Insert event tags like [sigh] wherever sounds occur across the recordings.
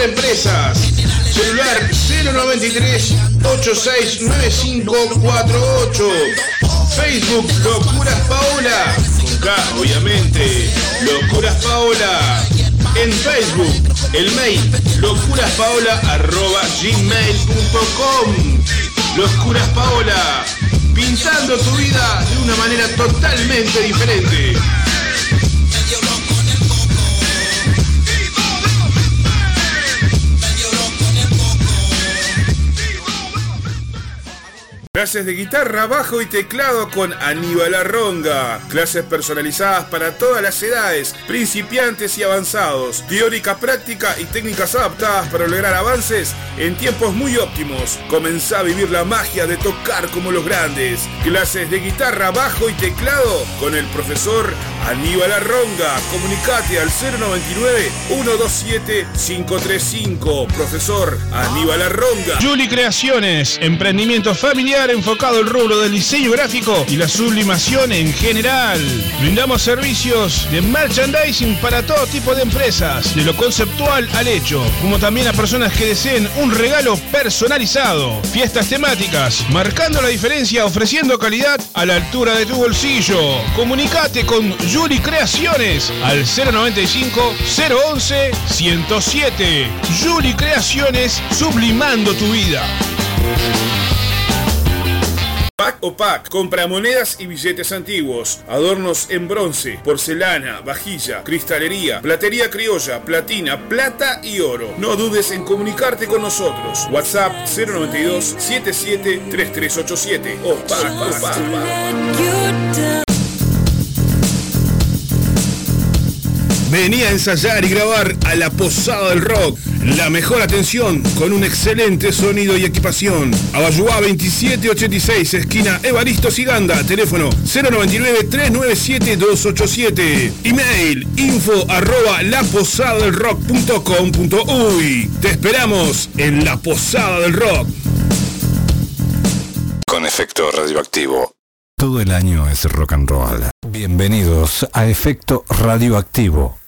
empresas. Celular 093 869548. Facebook Locuras Paola. Con K, obviamente. Locuras Paola. En Facebook, el mail locuraspaola.gmail.com Locuras Paola. Pintando tu vida de una manera totalmente diferente. Clases de guitarra, bajo y teclado con Aníbal Arronga. Clases personalizadas para todas las edades, principiantes y avanzados. Teórica práctica y técnicas adaptadas para lograr avances en tiempos muy óptimos. Comenzá a vivir la magia de tocar como los grandes. Clases de guitarra, bajo y teclado con el profesor Aníbal Arronga. Comunicate al 099-127-535. Profesor Aníbal Arronga. Juli Creaciones, emprendimiento familiar enfocado al rubro del diseño gráfico y la sublimación en general. Brindamos servicios de merchandising para todo tipo de empresas, de lo conceptual al hecho, como también a personas que deseen un regalo personalizado. Fiestas temáticas, marcando la diferencia, ofreciendo calidad a la altura de tu bolsillo. Comunicate con Juli Creaciones al 095 011 107. Juli Creaciones, sublimando tu vida. Pack o Pack, compra monedas y billetes antiguos, adornos en bronce, porcelana, vajilla, cristalería, platería criolla, platina, plata y oro. No dudes en comunicarte con nosotros. WhatsApp 092 77 3387 o Pack o Pack. Vení a ensayar y grabar a la Posada del Rock. La mejor atención con un excelente sonido y equipación. Abayuá 2786, esquina Evaristo Siganda. Teléfono 099-397-287. Email info arroba laposadadelrock.com.uy. Te esperamos en La Posada del Rock. Con efecto radioactivo. Todo el año es rock and roll. Bienvenidos a Efecto Radioactivo.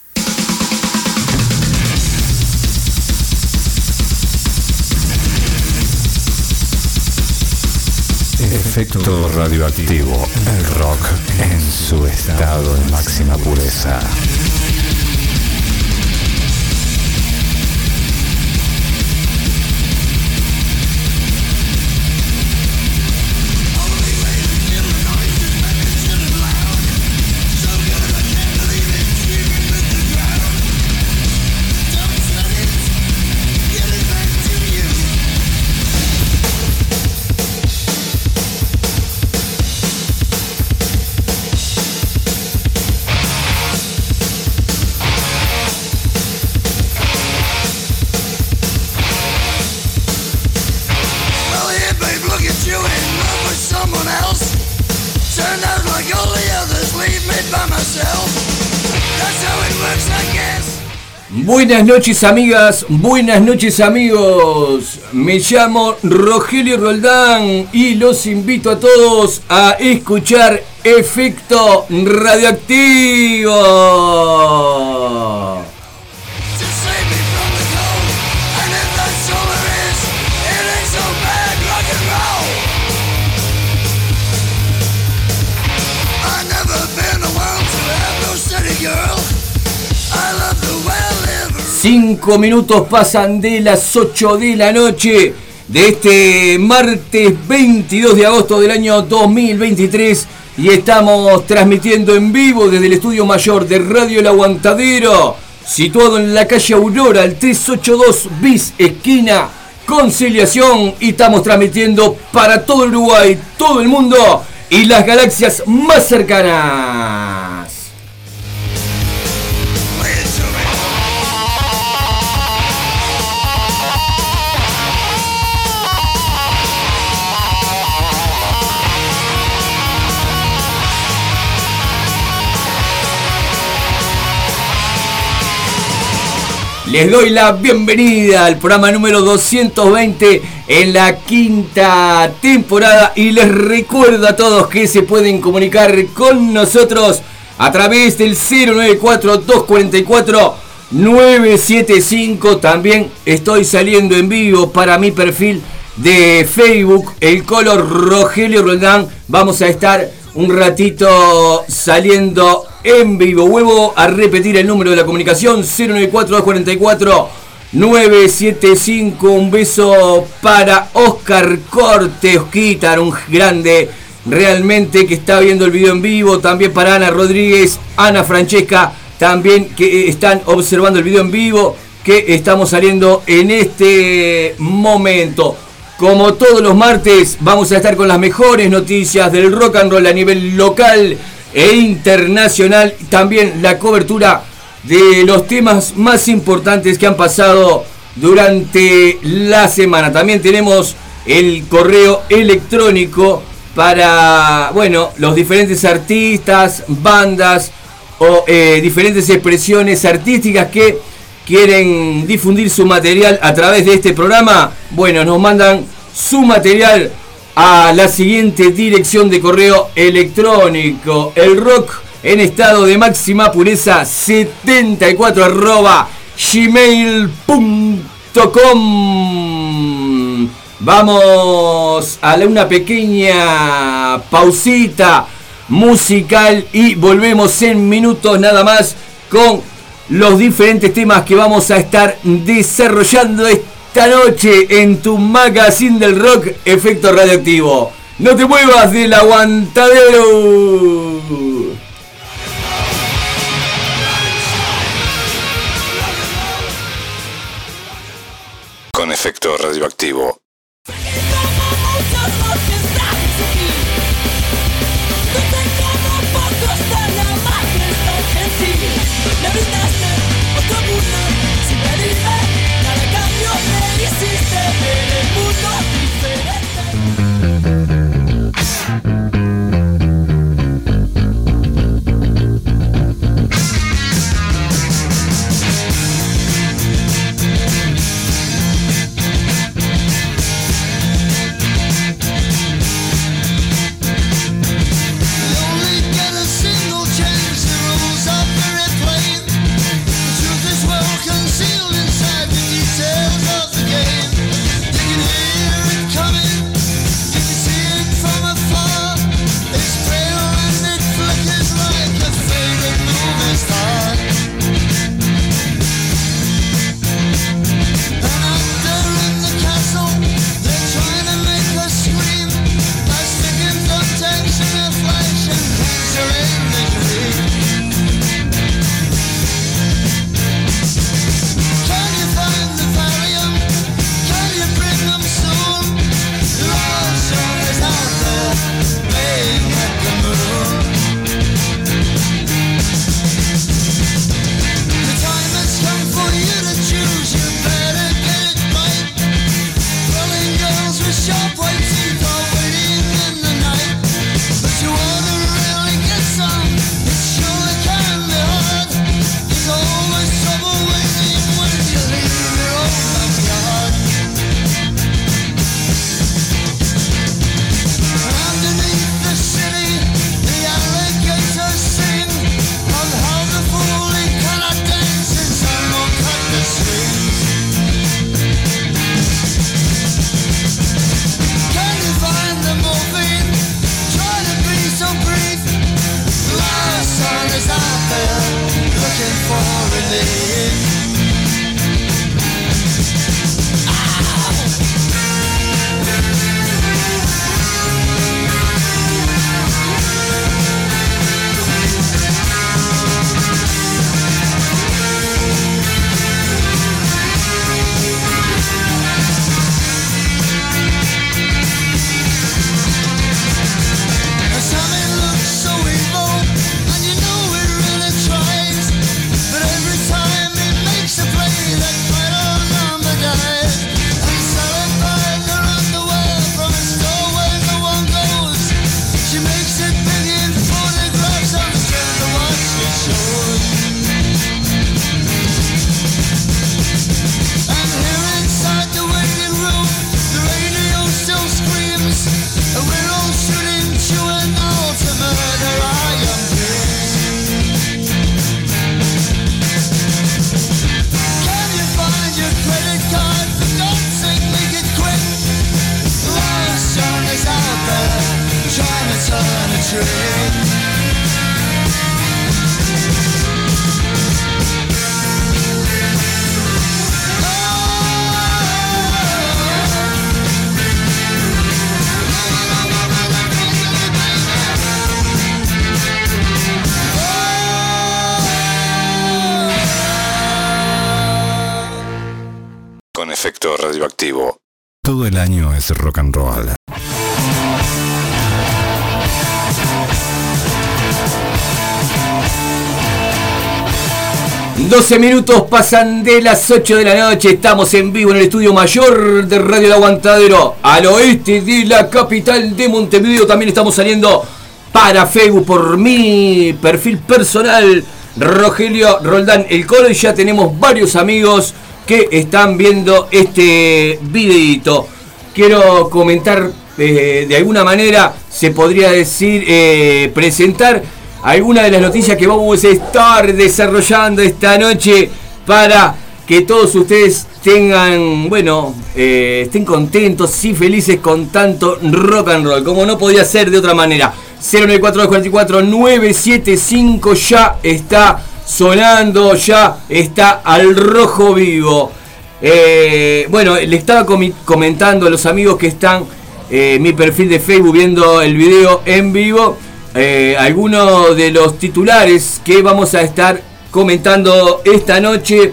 Efecto radioactivo. El rock en su estado de máxima pureza. Buenas noches amigas, buenas noches amigos. Me llamo Rogelio Roldán y los invito a todos a escuchar Efecto Radioactivo. Cinco minutos pasan de las 8 de la noche de este martes 22 de agosto del año 2023 y estamos transmitiendo en vivo desde el estudio mayor de Radio El Aguantadero, situado en la calle Aurora, el 382 bis esquina Conciliación y estamos transmitiendo para todo Uruguay, todo el mundo y las galaxias más cercanas. Les doy la bienvenida al programa número 220 en la quinta temporada y les recuerdo a todos que se pueden comunicar con nosotros a través del 094-244-975. También estoy saliendo en vivo para mi perfil de Facebook, el color Rogelio Roldán. Vamos a estar un ratito saliendo en vivo. Vuelvo a repetir el número de la comunicación 094-244-975. Un beso para Oscar Corte, Osquitar, un grande realmente que está viendo el video en vivo. También para Ana Rodríguez, Ana Francesca, también que están observando el video en vivo que estamos saliendo en este momento. Como todos los martes, vamos a estar con las mejores noticias del rock and roll a nivel local e internacional. También la cobertura de los temas más importantes que han pasado durante la semana. También tenemos el correo electrónico para, bueno, los diferentes artistas, bandas o eh, diferentes expresiones artísticas que quieren difundir su material a través de este programa. Bueno, nos mandan su material a la siguiente dirección de correo electrónico. El rock en estado de máxima pureza 74 arroba gmail.com. Vamos a una pequeña pausita musical y volvemos en minutos nada más con los diferentes temas que vamos a estar desarrollando esta noche en tu magazine del rock Efecto Radioactivo. No te muevas del aguantadero. Con efecto radioactivo. Rock and roll. 12 minutos pasan de las 8 de la noche. Estamos en vivo en el estudio mayor de Radio El Aguantadero, al oeste de la capital de Montevideo. También estamos saliendo para Facebook por mi perfil personal, Rogelio Roldán El Coro. Y ya tenemos varios amigos que están viendo este videito. Quiero comentar eh, de alguna manera, se podría decir, eh, presentar algunas de las noticias que vamos a estar desarrollando esta noche para que todos ustedes tengan, bueno, eh, estén contentos y felices con tanto rock and roll, como no podía ser de otra manera. 094-244-975 ya está sonando, ya está al rojo vivo. Eh, bueno, le estaba comentando a los amigos que están eh, mi perfil de Facebook viendo el video en vivo eh, algunos de los titulares que vamos a estar comentando esta noche.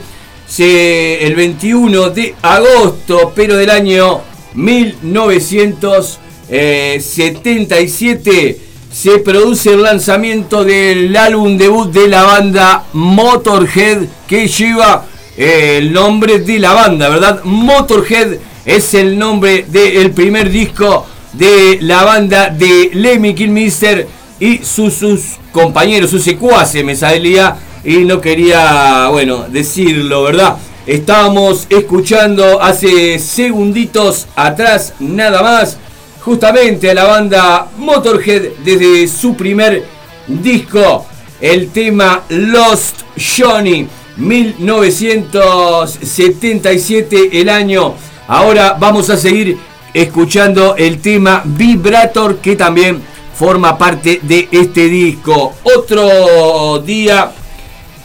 el 21 de agosto, pero del año 1977, se produce el lanzamiento del álbum debut de la banda Motorhead, que lleva el nombre de la banda, ¿verdad? Motorhead es el nombre del primer disco de la banda de Lemmy Kilmister y sus, sus compañeros, sus secuaces me salía y no quería, bueno, decirlo, ¿verdad? Estábamos escuchando hace segunditos atrás nada más justamente a la banda Motorhead desde su primer disco, el tema Lost Johnny, 1977 el año. Ahora vamos a seguir escuchando el tema Vibrator que también forma parte de este disco. Otro día,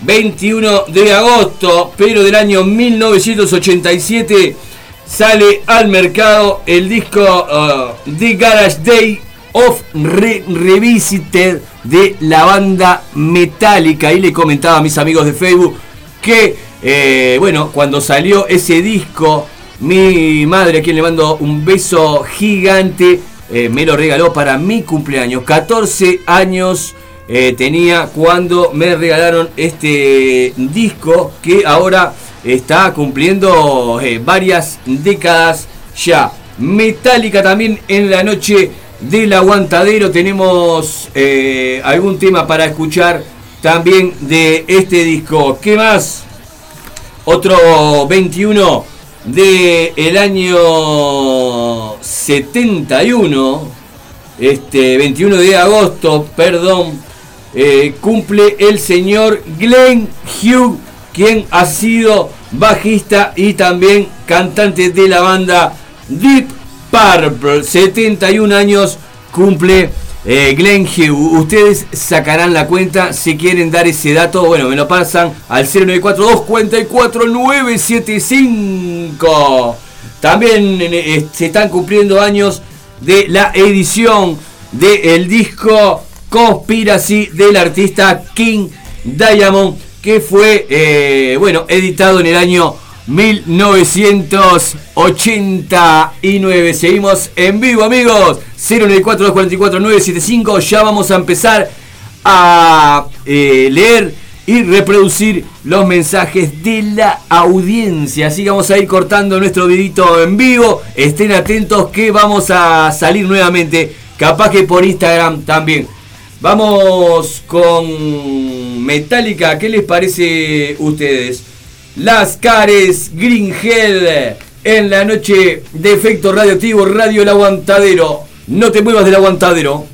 21 de agosto, pero del año 1987, sale al mercado el disco uh, The Garage Day of Revisited de la banda Metallica. Y le comentaba a mis amigos de Facebook que, eh, bueno, cuando salió ese disco, mi madre, a quien le mando un beso gigante, eh, me lo regaló para mi cumpleaños. 14 años eh, tenía cuando me regalaron este disco que ahora está cumpliendo varias décadas ya. Metálica también en la noche del aguantadero. Tenemos algún tema para escuchar también de este disco. ¿Qué más? Otro 21 de el año 71, este 21 de agosto, perdón, eh, cumple el señor Glenn Hugh, quien ha sido bajista y también cantante de la banda Deep Purple. 71 años cumple eh, Glenn Hugh, ustedes sacarán la cuenta si quieren dar ese dato. Bueno, me lo pasan al 0942 975 También eh, se están cumpliendo años de la edición del disco Conspiracy del artista King Diamond, que fue, eh, bueno, editado en el año 1989. Seguimos en vivo, amigos. 094-244-975. Ya vamos a empezar a eh, leer y reproducir los mensajes de la audiencia. Así vamos a ir cortando nuestro vidito en vivo. Estén atentos que vamos a salir nuevamente. Capaz que por Instagram también. Vamos con Metallica. ¿Qué les parece ustedes? Las Cares Green en la noche de efecto radioactivo Radio El Aguantadero. No te muevas del aguantadero.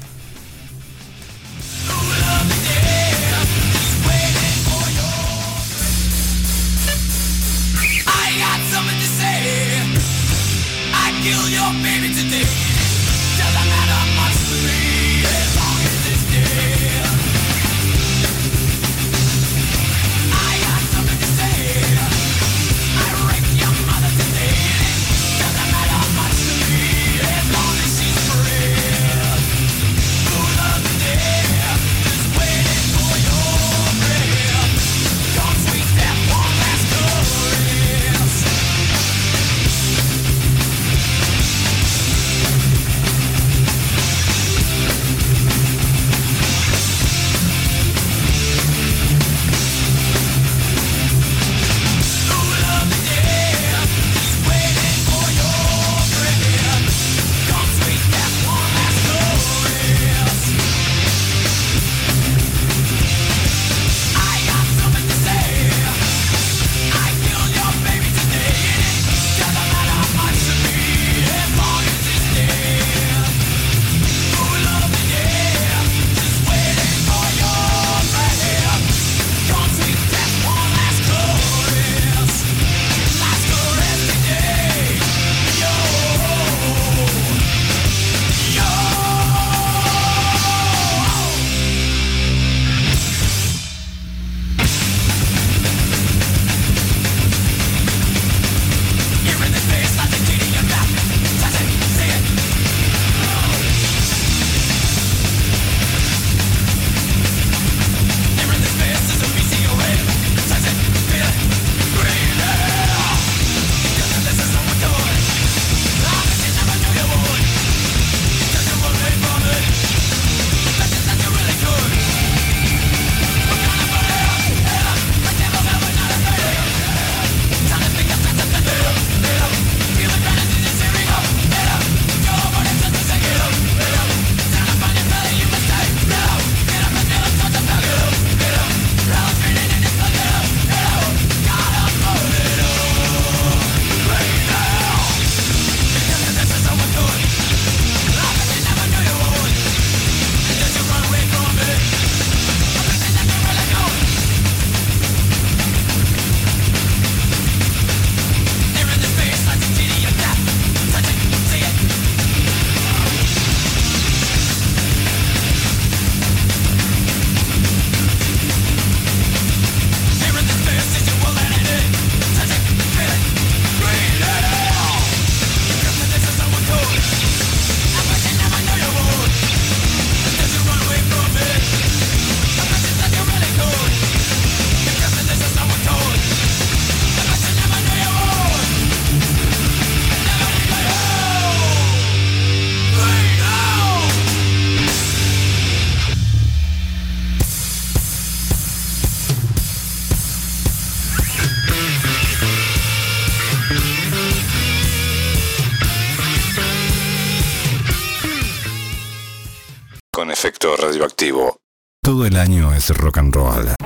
Es rock and roll.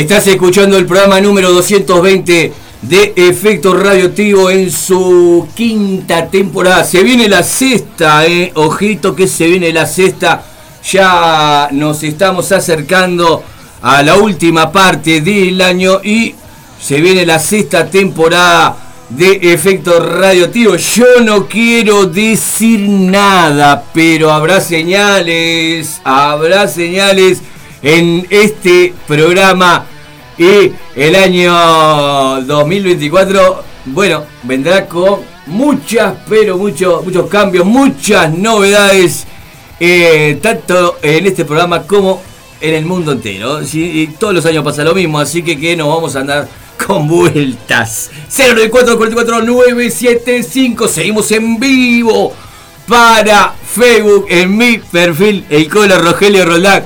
Estás escuchando el programa número 220 de Efecto Radioactivo en su quinta temporada. Se viene la sexta, eh. Ojito que se viene la sexta. Ya nos estamos acercando a la última parte del año y se viene la sexta temporada de Efecto Radioactivo. Yo no quiero decir nada, pero habrá señales, habrá señales en este programa y el año 2024, bueno, vendrá con muchas, pero muchos, muchos cambios, muchas novedades, eh, tanto en este programa como en el mundo entero. Y todos los años pasa lo mismo, así que que nos vamos a andar [laughs] con vueltas. 094 44 975, seguimos en vivo para Facebook en mi perfil, el Colo Rogelio Roldán.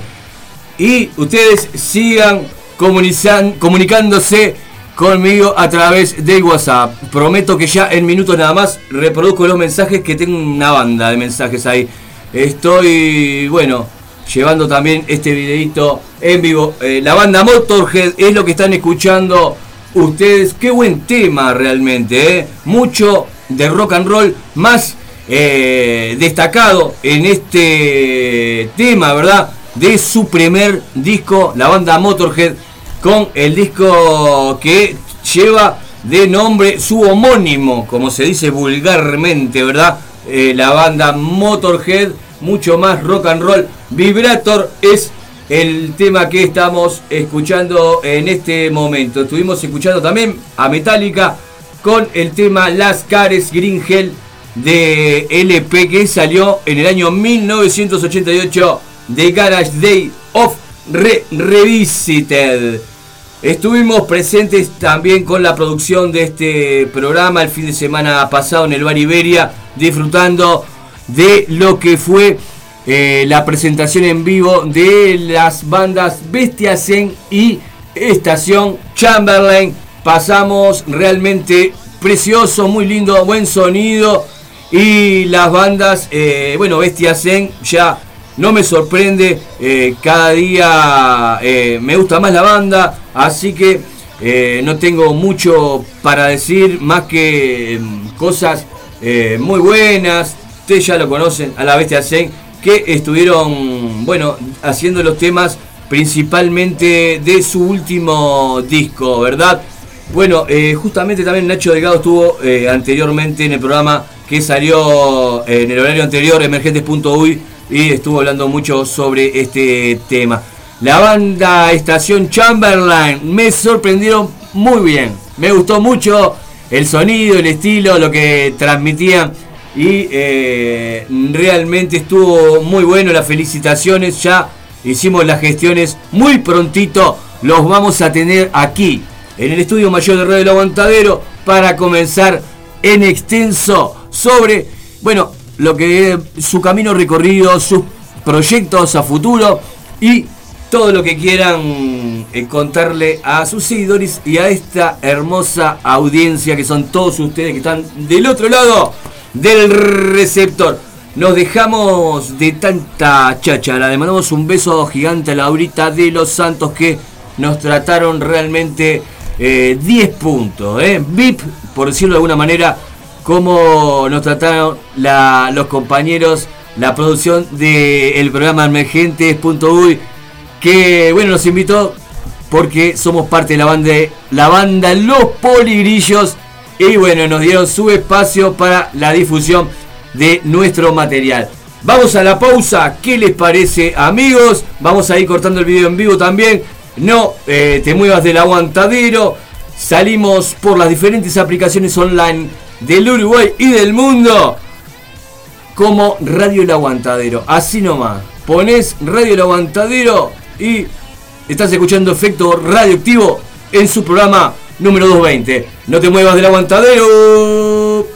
Y ustedes sigan comunicándose conmigo a través de WhatsApp. Prometo que ya en minutos nada más reproduzco los mensajes que tengo una banda de mensajes ahí. Estoy, bueno, llevando también este videito en vivo. Eh, la banda Motorhead es lo que están escuchando ustedes. Qué buen tema realmente, ¿eh? Mucho de rock and roll, más eh, destacado en este tema, ¿verdad? De su primer disco, la banda Motorhead, con el disco que lleva de nombre su homónimo, como se dice vulgarmente, ¿verdad? Eh, la banda Motorhead, mucho más rock and roll. Vibrator es el tema que estamos escuchando en este momento. Estuvimos escuchando también a Metallica con el tema Las Cares Green Hell de LP que salió en el año 1988 The Garage Day of Revisited. Estuvimos presentes también con la producción de este programa el fin de semana pasado en el Bar Iberia, disfrutando de lo que fue eh, la presentación en vivo de las bandas Bestiasen y Estación Chamberlain. Pasamos realmente precioso, muy lindo, buen sonido. Y las bandas, eh, bueno, Bestiasen ya no me sorprende, eh, cada día eh, me gusta más la banda, así que eh, no tengo mucho para decir más que mm, cosas muy buenas, ustedes ya lo conocen, a la bestia Zen, que estuvieron, bueno, haciendo los temas principalmente de su último disco, ¿verdad? Bueno, justamente también Nacho Delgado estuvo anteriormente en el programa que salió en el horario anterior, emergentes.uy, y estuvo hablando mucho sobre este tema. La banda Estación Chamberlain me sorprendieron muy bien. Me gustó mucho el sonido, el estilo, lo que transmitían. Y eh, realmente estuvo muy bueno. Las felicitaciones. Ya hicimos las gestiones muy prontito. Los vamos a tener aquí, en el estudio mayor de Radio del Aguantadero, para comenzar en extenso sobre, bueno, lo que su camino recorrido, sus proyectos a futuro y todo lo que quieran contarle a sus seguidores y a esta hermosa audiencia que son todos ustedes que están del otro lado del receptor. Nos dejamos de tanta cháchara. Le mandamos un beso gigante a Laurita de los Santos que nos trataron realmente 10 eh, puntos. Eh. VIP, por decirlo de alguna manera, como nos trataron los compañeros, la producción del programa Emergentes.uy, que bueno, nos invitó porque somos parte de la banda, la banda Los Poligrillos y bueno, nos dieron su espacio para la difusión de nuestro material. Vamos a la pausa, ¿qué les parece amigos? Vamos a ir cortando el video en vivo también. No eh, te muevas del aguantadero. Salimos por las diferentes aplicaciones online del Uruguay y del mundo como Radio El Aguantadero. Así nomás. Pones Radio El Aguantadero y estás escuchando efecto radioactivo en su programa número 220. No te muevas del aguantadero.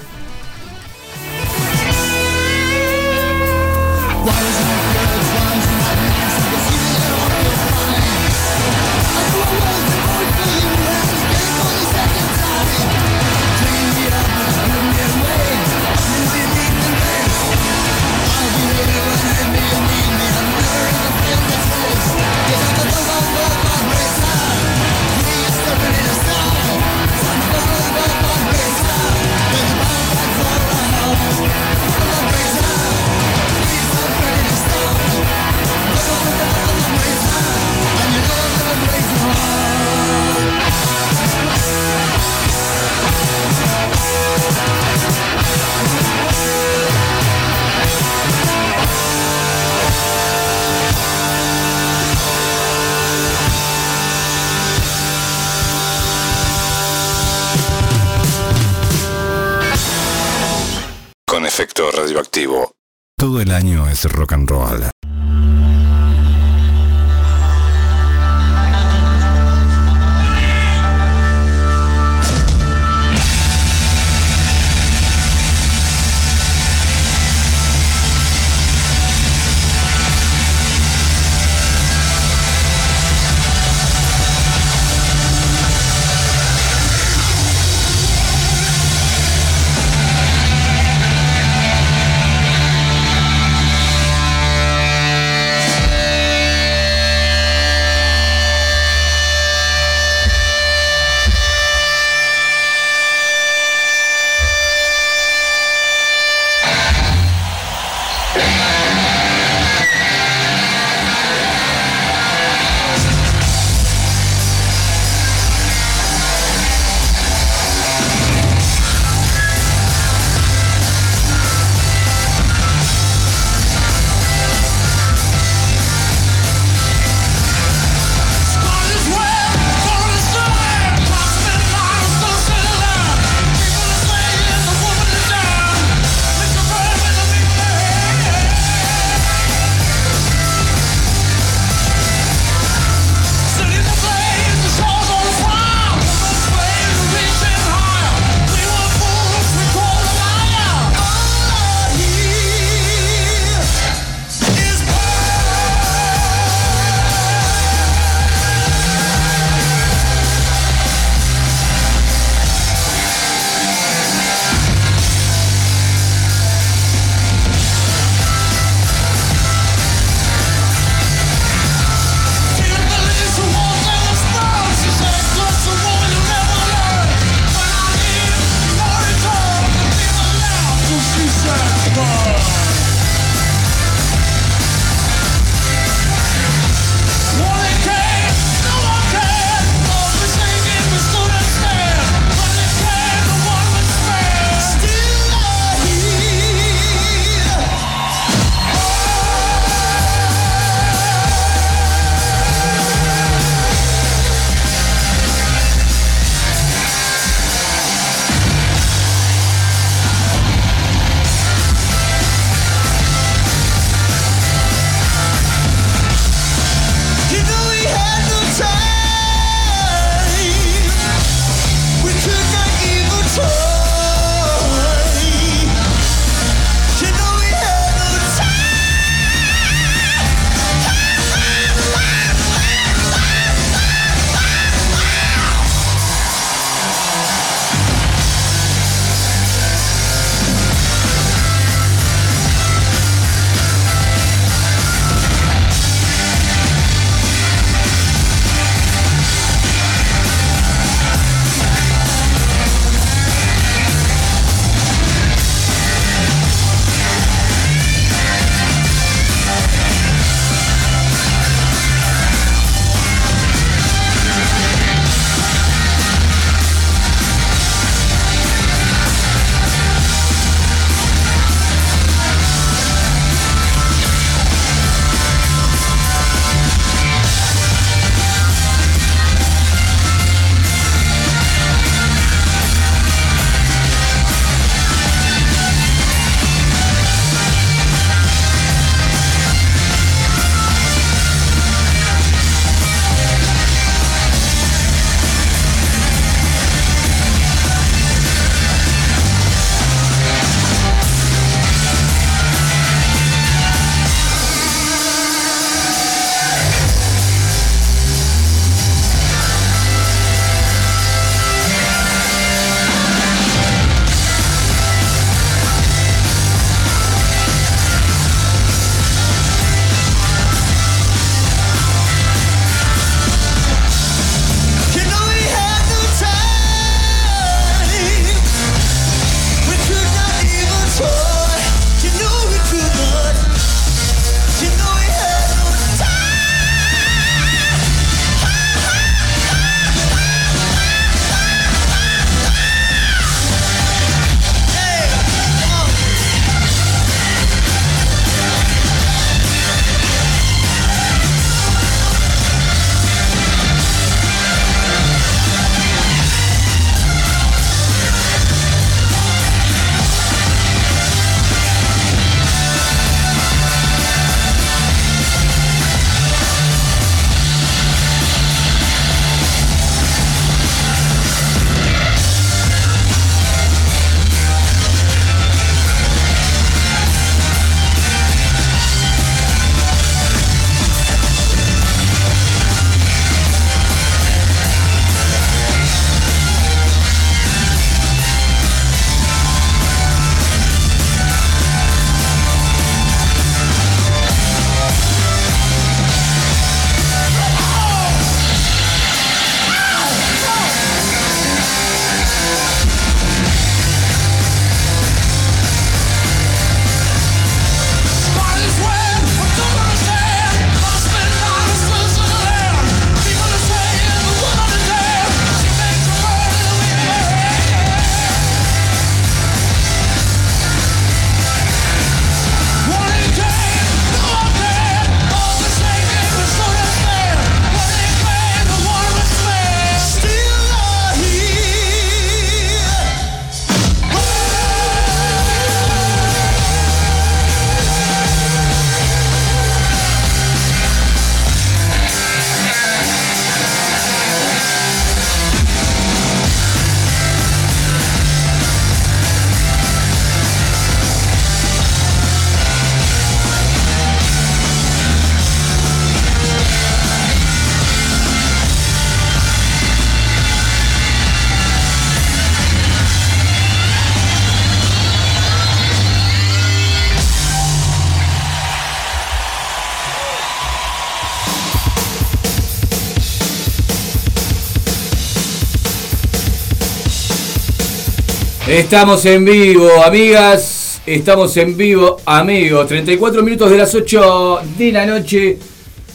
Estamos en vivo, amigas. Estamos en vivo, amigos. 34 minutos de las 8 de la noche.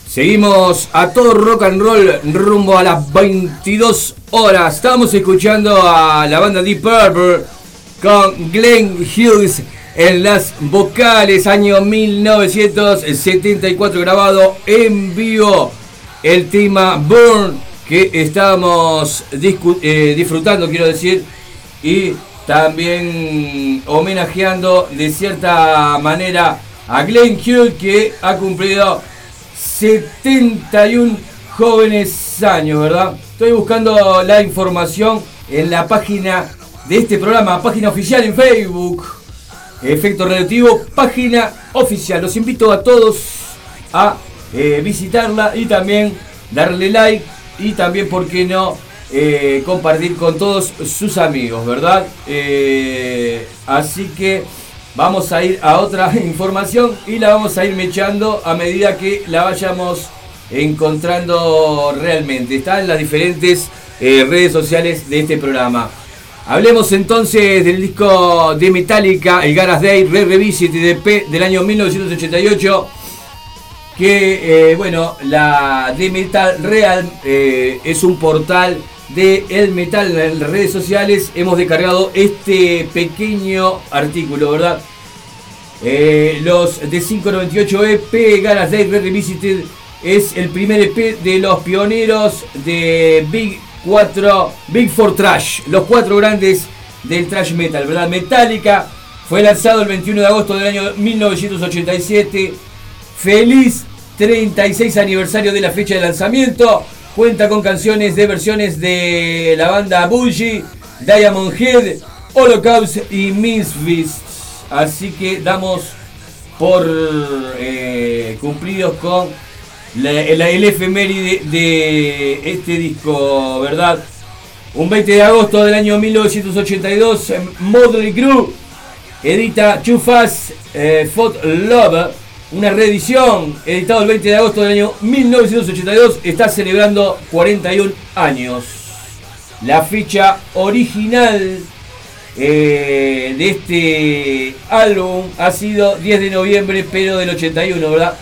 Seguimos a todo rock and roll rumbo a las 22 horas. Estamos escuchando a la banda Deep Purple con Glenn Hughes en las vocales, año 1974, grabado en vivo el tema Burn que estamos eh, disfrutando, quiero decir, y también homenajeando de cierta manera a Glenn Hughes que ha cumplido 71 jóvenes años, ¿verdad? Estoy buscando la información en la página de este programa, página oficial en Facebook. Efecto Relativo, página oficial. Los invito a todos a eh, visitarla y también darle like y también, ¿por qué no? Eh, compartir con todos sus amigos, ¿verdad? Eh, así que vamos a ir a otra [laughs] información y la vamos a ir mechando a medida que la vayamos encontrando realmente. Está en las diferentes eh, redes sociales de este programa. Hablemos entonces del disco de Metallica, el Garas Day Re Revisit DP del año 1988 que bueno, la de Metal Real es un portal de El Metal en las redes sociales hemos descargado este pequeño artículo, ¿verdad? Eh, los de 598 EP Ganas Day Revisited es el primer EP de los pioneros de Big 4, Big 4 Trash, los cuatro grandes del trash metal, ¿verdad? Metallica fue lanzado el 21 de agosto del año 1987. Feliz 36 aniversario de la fecha de lanzamiento. Cuenta con canciones de versiones de la banda Bougie, Diamond Head, Holocaust y Misfits. Así que damos por eh, cumplidos con el efeméride de este disco, ¿verdad? Un 20 de agosto del año 1982, Motley Crue edita Too Fast eh, Love una reedición, editado el 20 de agosto del año 1982, está celebrando 41 años. La fecha original eh, de este álbum ha sido 10 de noviembre, pero del 81, ¿verdad?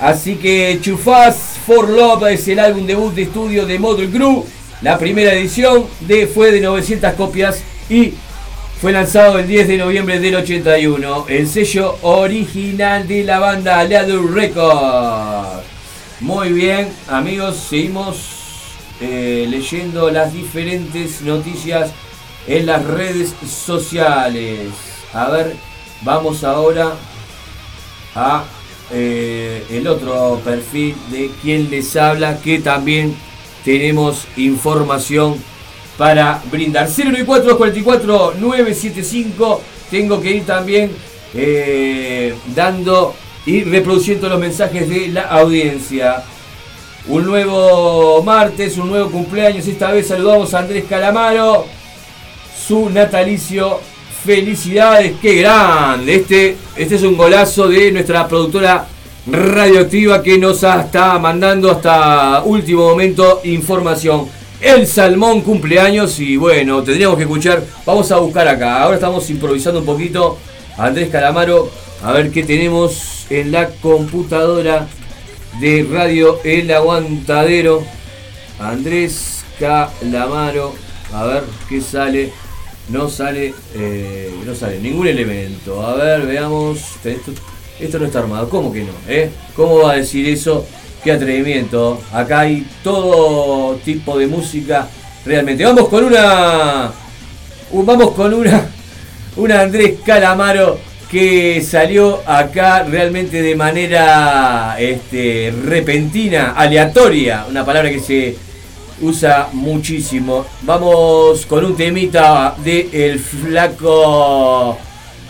Así que Chufaz for Love es el álbum debut de estudio de Model Crew. La primera edición de, fue de 900 copias y fue lanzado el 10 de noviembre del 81, el sello original de la banda Leather Records. Muy bien, amigos, seguimos eh, leyendo las diferentes noticias en las redes sociales. A ver, vamos ahora a eh, el otro perfil de quien les habla, que también tenemos información para brindar. 094 44 975. Tengo que ir también eh, dando y reproduciendo los mensajes de la audiencia. Un nuevo martes, un nuevo cumpleaños. Esta vez saludamos a Andrés Calamaro. Su natalicio. Felicidades, qué grande. Este, este es un golazo de nuestra productora radioactiva que nos está mandando hasta último momento información. El Salmón cumpleaños y bueno, tendríamos que escuchar. Vamos a buscar acá. Ahora estamos improvisando un poquito. Andrés Calamaro, a ver qué tenemos en la computadora de Radio El Aguantadero. Andrés Calamaro, a ver qué sale. No sale, eh, no sale ningún elemento. A ver, veamos. Esto, esto no está armado. ¿Cómo que no? Eh? ¿Cómo va a decir eso? Qué atrevimiento. Acá hay todo tipo de música. Realmente. Vamos con una. Vamos con una. Una Andrés Calamaro que salió acá realmente de manera este, repentina, aleatoria. Una palabra que se usa muchísimo. Vamos con un temita de el flaco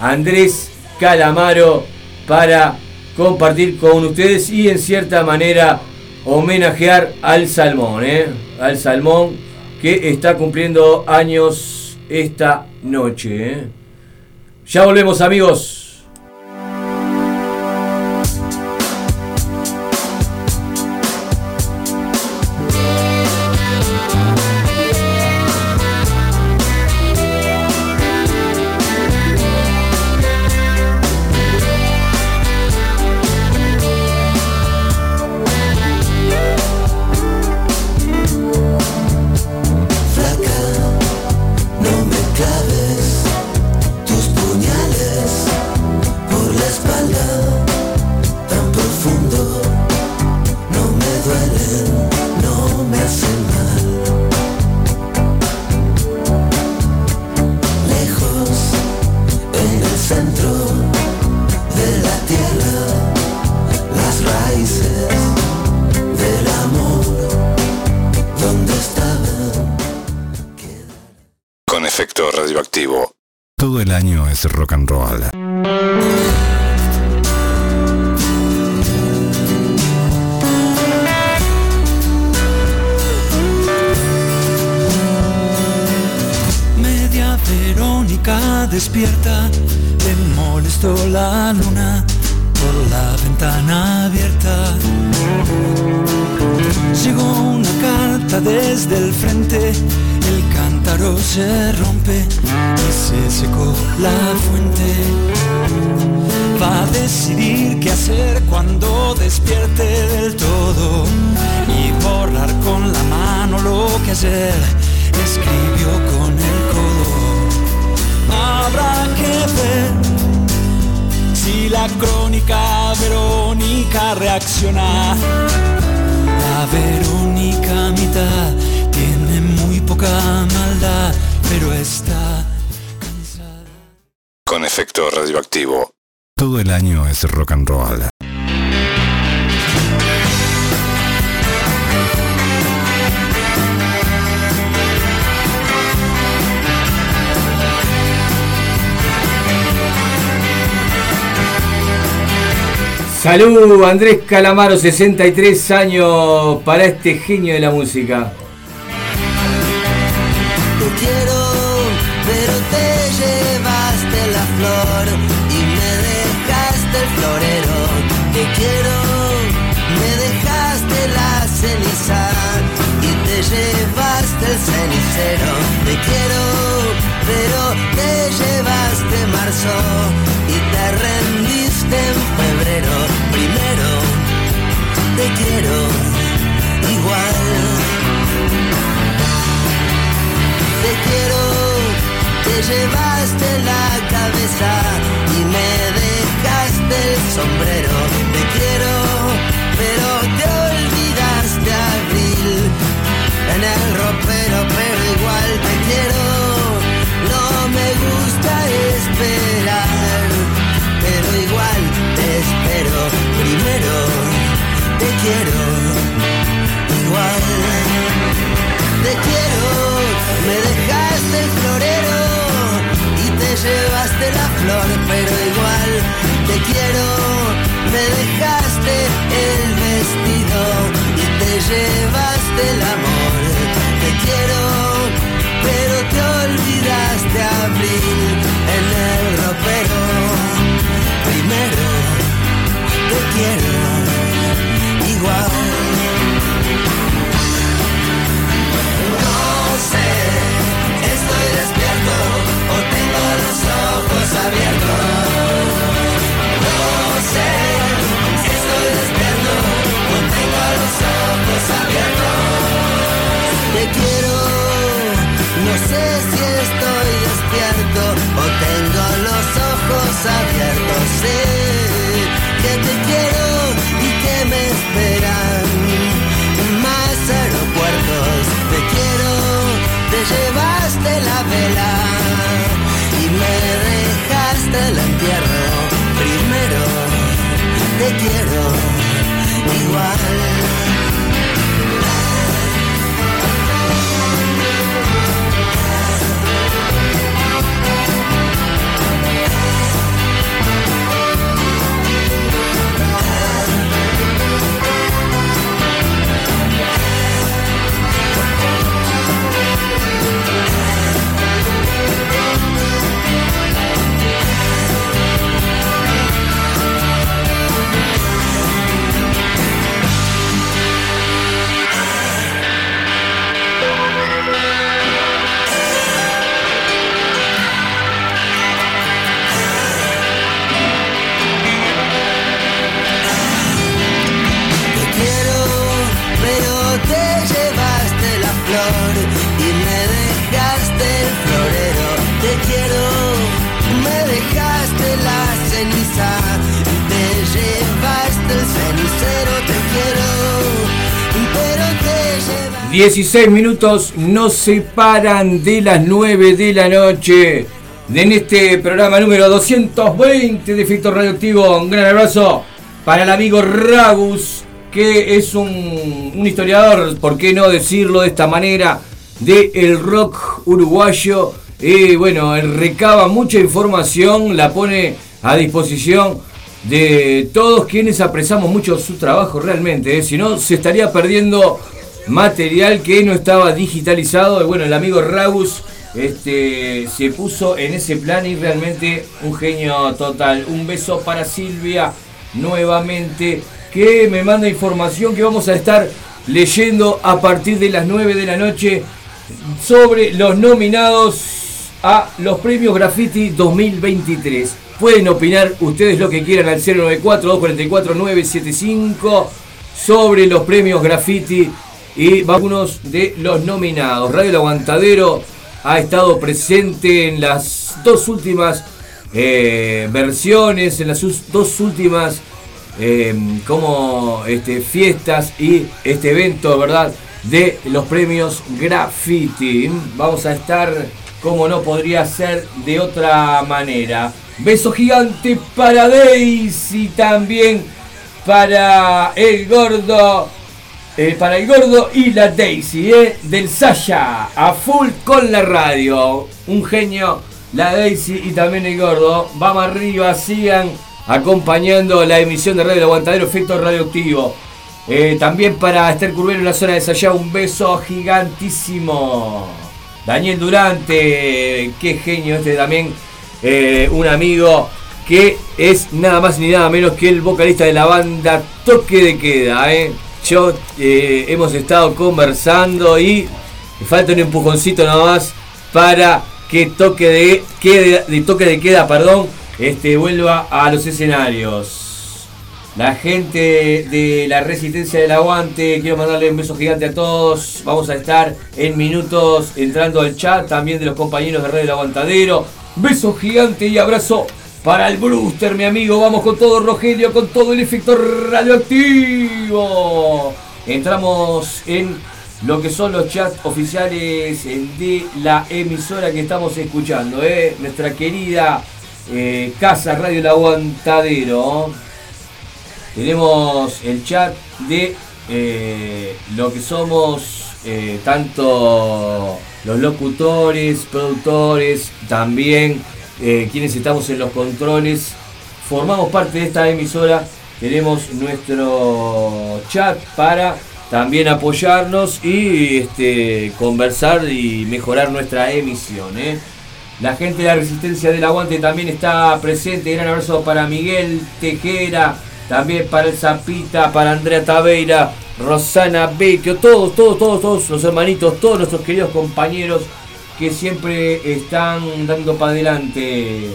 Andrés Calamaro para compartir con ustedes y en cierta manera homenajear al salmón, ¿eh? al salmón que está cumpliendo años esta noche. ¿eh? Ya volvemos amigos. Salud, Andrés Calamaro, 63 años para este genio de la música. Te quiero, pero te llevaste la flor y me dejaste el florero. Te quiero, me dejaste la ceniza y te llevaste el cenicero. Te quiero, pero te llevaste marzo y te febrero. Primero, te quiero igual. Te quiero, te llevaste la cabeza y me dejaste el sombrero. Te quiero, pero te olvidaste abril en el ropero, pero igual te quiero. Primero, te quiero, igual. Te quiero, me dejaste el florero y te llevaste la flor, pero igual te quiero, me dejaste el vestido y te llevaste el amor. Te quiero, pero te olvidaste abril en el ropero. Primero, te quiero, igual. No sé, estoy despierto o tengo los ojos abiertos. No sé, estoy despierto o tengo los ojos abiertos. Te quiero, no sé si estoy despierto o tengo los ojos abiertos. Sé vela y me dejaste el entierro. Primero, te quiero igual. Flor y me dejaste el florero. Te quiero, me dejaste la ceniza, te llevaste el cenicero. Te quiero, pero te llevaste. 16 minutos nos separan de las 9 de la noche. En este programa número 220 de Efecto Radioactivo, un gran abrazo para el amigo Ragus, que es un, historiador, por qué no decirlo de esta manera, de el rock uruguayo Y bueno, recaba mucha información, la pone a disposición de todos quienes apresamos mucho su trabajo realmente. ¿eh? Si no, se estaría perdiendo material que no estaba digitalizado. Y bueno, el amigo Raus este, se puso en ese plan y realmente un genio total. Un beso para Silvia nuevamente que me manda información que vamos a estar leyendo a partir de las 9 de la noche sobre los nominados a los premios Graffiti 2023. Pueden opinar ustedes lo que quieran al 094-244-975 sobre los premios Graffiti y algunos de los nominados. Radio El Aguantadero ha estado presente en las dos últimas eh, versiones, en las dos últimas eh, como este, fiestas y este evento, ¿verdad? De los premios Graffiti. Vamos a estar, como no podría ser de otra manera. Beso gigante para Daisy también para el gordo. Eh, para el gordo y la Daisy, eh, del Sasha, a full con la radio. Un genio, la Daisy y también el gordo. Vamos arriba, sigan acompañando la emisión de Radio El Aguantadero Efecto Radioactivo. Eh, también para Esther Curbero en la zona de Sayá, un beso gigantísimo. Daniel Durante, qué genio este también, eh, un amigo que es nada más ni nada menos que el vocalista de la banda Toque de Queda. Eh. Yo hemos estado conversando y falta un empujoncito nada más para que Toque de, queda, de Toque de Queda, perdón, este, vuelva a los escenarios. La gente de la Resistencia del Aguante, quiero mandarle un beso gigante a todos. Vamos a estar en minutos entrando al chat también de los compañeros de Red del Aguantadero. Beso gigante y abrazo para el Brewster, mi amigo. Vamos con todo, Rogelio, con todo el efecto radioactivo. Entramos en lo que son los chats oficiales de la emisora que estamos escuchando. ¿eh? Nuestra querida eh, Casa Radio El Aguantadero. Tenemos el chat de eh, lo que somos eh, tanto los locutores, productores, también quienes estamos en los controles. Formamos parte de esta emisora. Tenemos nuestro chat para también apoyarnos y este, conversar y mejorar nuestra emisión. La gente de la Resistencia del Aguante también está presente. Gran abrazo para Miguel Tejera, también para el Zapita, para Andrea Taveira, Rosana Vecchio, todos, todos, todos, todos los hermanitos, todos nuestros queridos compañeros que siempre están dando para adelante.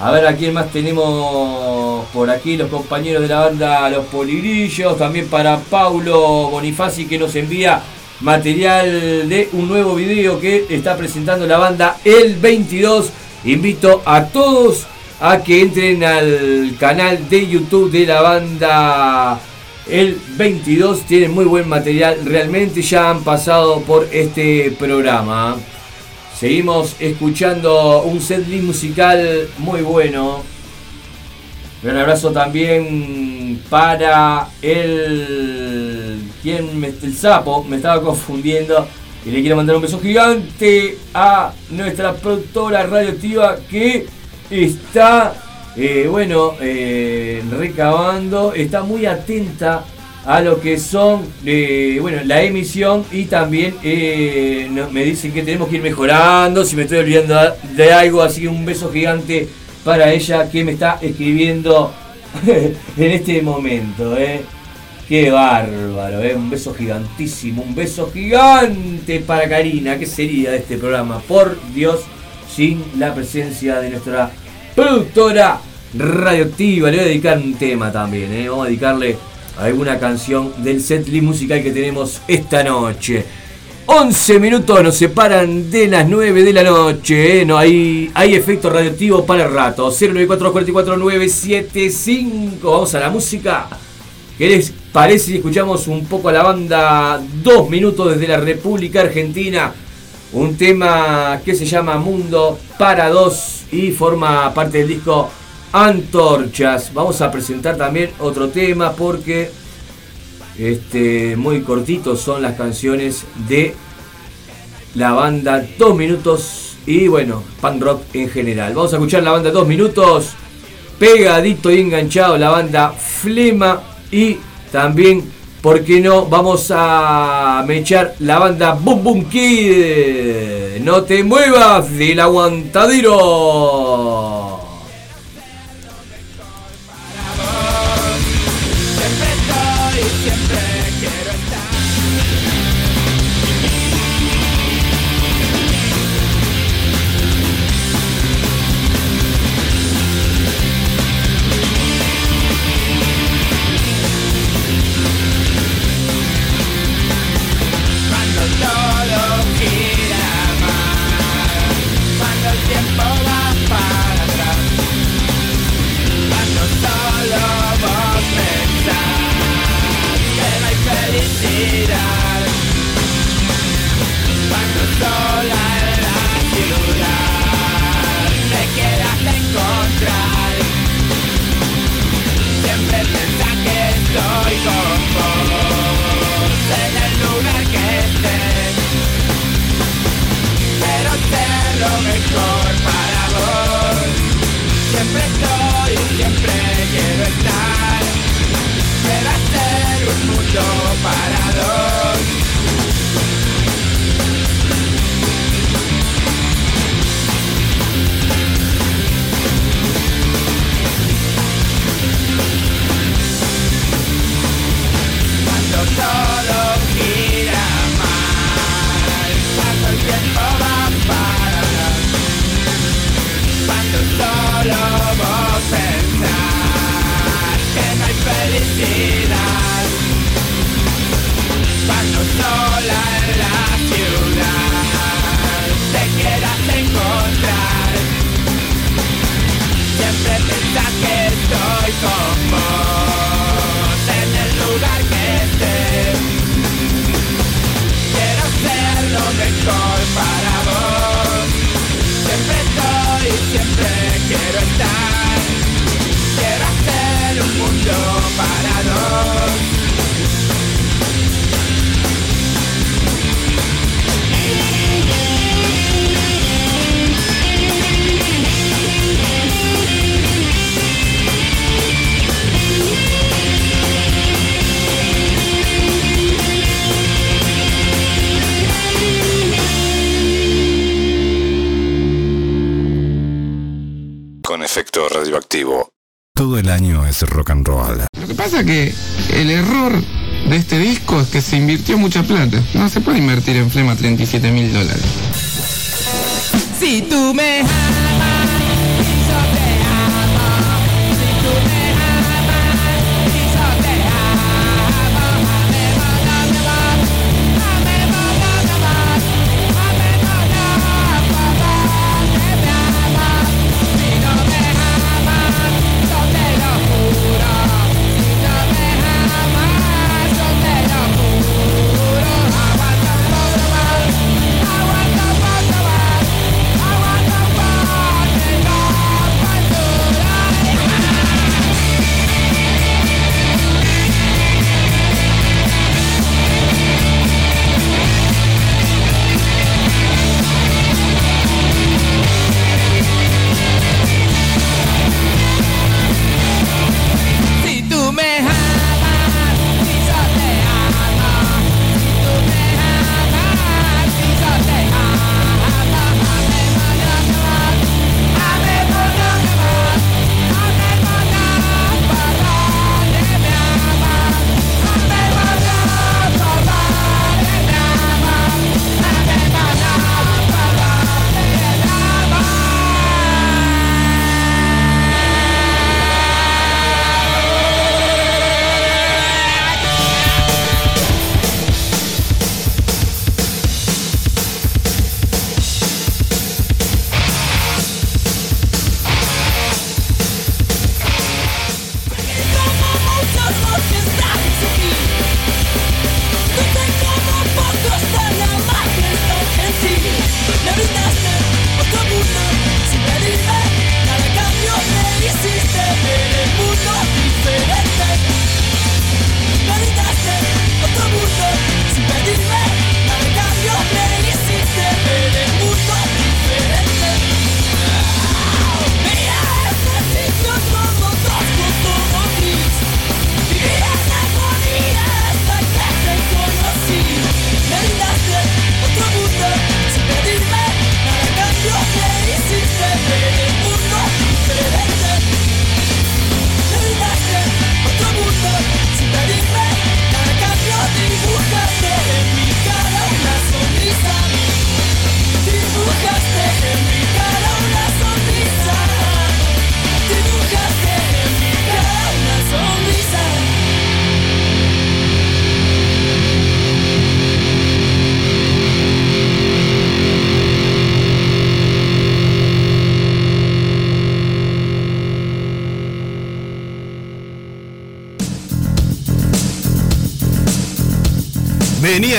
A ver a quién más tenemos por aquí, los compañeros de la banda Los Poligrillos, también para Paulo Bonifaci que nos envía material de un nuevo video que está presentando la banda El 22. Invito a todos a que entren al canal de YouTube de la banda El 22. Tienen muy buen material, realmente ya han pasado por este programa. Seguimos escuchando un setlist musical muy bueno. Un abrazo también para el. El sapo, me estaba confundiendo. Y le quiero mandar un beso gigante a nuestra productora radioactiva que está, eh, bueno, eh, recabando, está muy atenta a lo que son, eh, bueno, la emisión y también me dicen que tenemos que ir mejorando, si me estoy olvidando de algo, así que un beso gigante para ella que me está escribiendo [laughs] en este momento. Qué bárbaro, ¿eh? un beso gigantísimo, un beso gigante para Karina. ¿Qué sería de este programa? Por Dios, sin la presencia de nuestra productora radioactiva. Le voy a dedicar un tema también, ¿eh? vamos a dedicarle alguna canción del setlist musical que tenemos esta noche. 11 minutos nos separan de las 9 de la noche. ¿eh? No, hay, hay efecto radioactivo para el rato. 094-44-975. Vamos a la música. ¿Qué les parece y escuchamos un poco a la banda Dos Minutos desde la República Argentina. Un tema que se llama Mundo para Dos y forma parte del disco Antorchas. Vamos a presentar también otro tema porque este, muy cortitos son las canciones de la banda Dos Minutos y bueno, pan rock en general. Vamos a escuchar la banda Dos Minutos, pegadito y enganchado la banda Flema y también, ¿por qué no? Vamos a mechar la banda Boom Boom Kid. No te muevas del aguantadero. radioactivo. Todo el año es rock and roll. Lo que pasa que el error de este disco es que se invirtió mucha plata. No se puede invertir en Flema 37 mil dólares. Si tú me...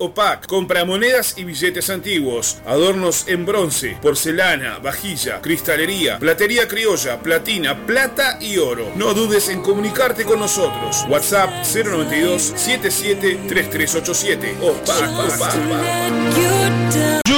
Pack o pack. Compra monedas y billetes antiguos adornos en bronce, porcelana, vajilla, cristalería, platería criolla, platina, plata y oro. No dudes en comunicarte con nosotros. WhatsApp 092 77 3387 o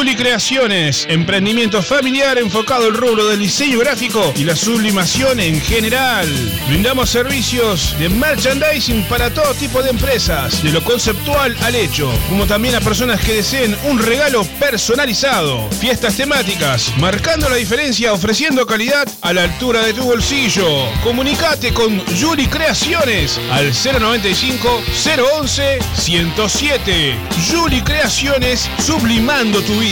Juli Creaciones, emprendimiento familiar enfocado al rubro del diseño gráfico y la sublimación en general. Brindamos servicios de merchandising para todo tipo de empresas, de lo conceptual al hecho, como también a personas que deseen un regalo personalizado. Fiestas temáticas, marcando la diferencia, ofreciendo calidad a la altura de tu bolsillo. Comunicate con Juli Creaciones al 095 011 107. Juli Creaciones, sublimando tu vida.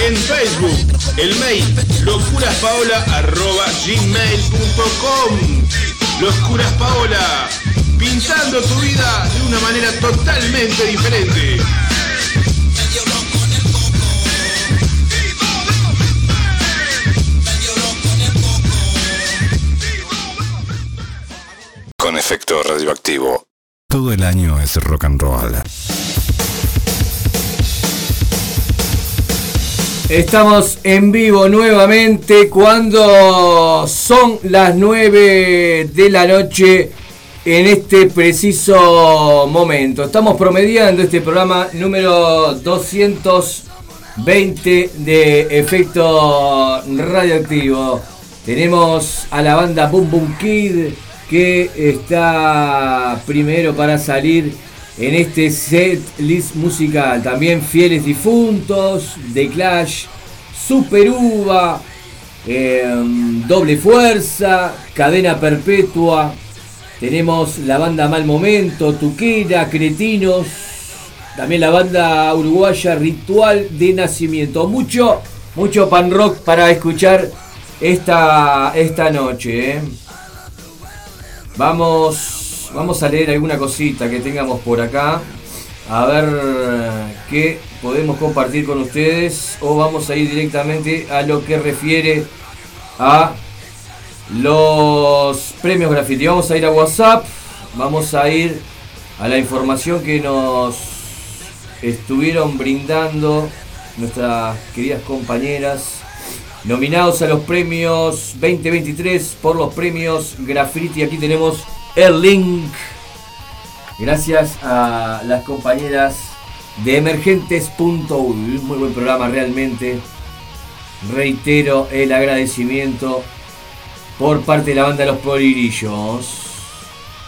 En Facebook, el mail locuraspaola.gmail.com Locuras Paola. Pintando tu vida de una manera totalmente diferente. Con efecto radioactivo. Todo el año es rock and roll. Estamos en vivo nuevamente cuando son las 9 de la noche en este preciso momento. Estamos promediando este programa número 220 de efecto radioactivo. Tenemos a la banda Boom Boom Kid que está primero para salir en este set list musical. También Fieles Difuntos, The Clash, Super Uva, em, Doble Fuerza, Cadena Perpetua. Tenemos la banda Mal Momento, Tuquera, Cretinos. También la banda uruguaya Ritual de Nacimiento. Mucho, mucho pan rock para escuchar esta, esta noche. ¿eh? Vamos, vamos a leer alguna cosita que tengamos por acá. A ver qué podemos compartir con ustedes. O vamos a ir directamente a lo que refiere a los premios graffiti. Vamos a ir a WhatsApp. Vamos a ir a la información que nos estuvieron brindando nuestras queridas compañeras nominados a los premios 2023 por los premios Graffiti. Aquí tenemos el link. Gracias a las compañeras de emergentes.uy. Muy buen programa realmente. Reitero el agradecimiento por parte de la banda Los Polirillos.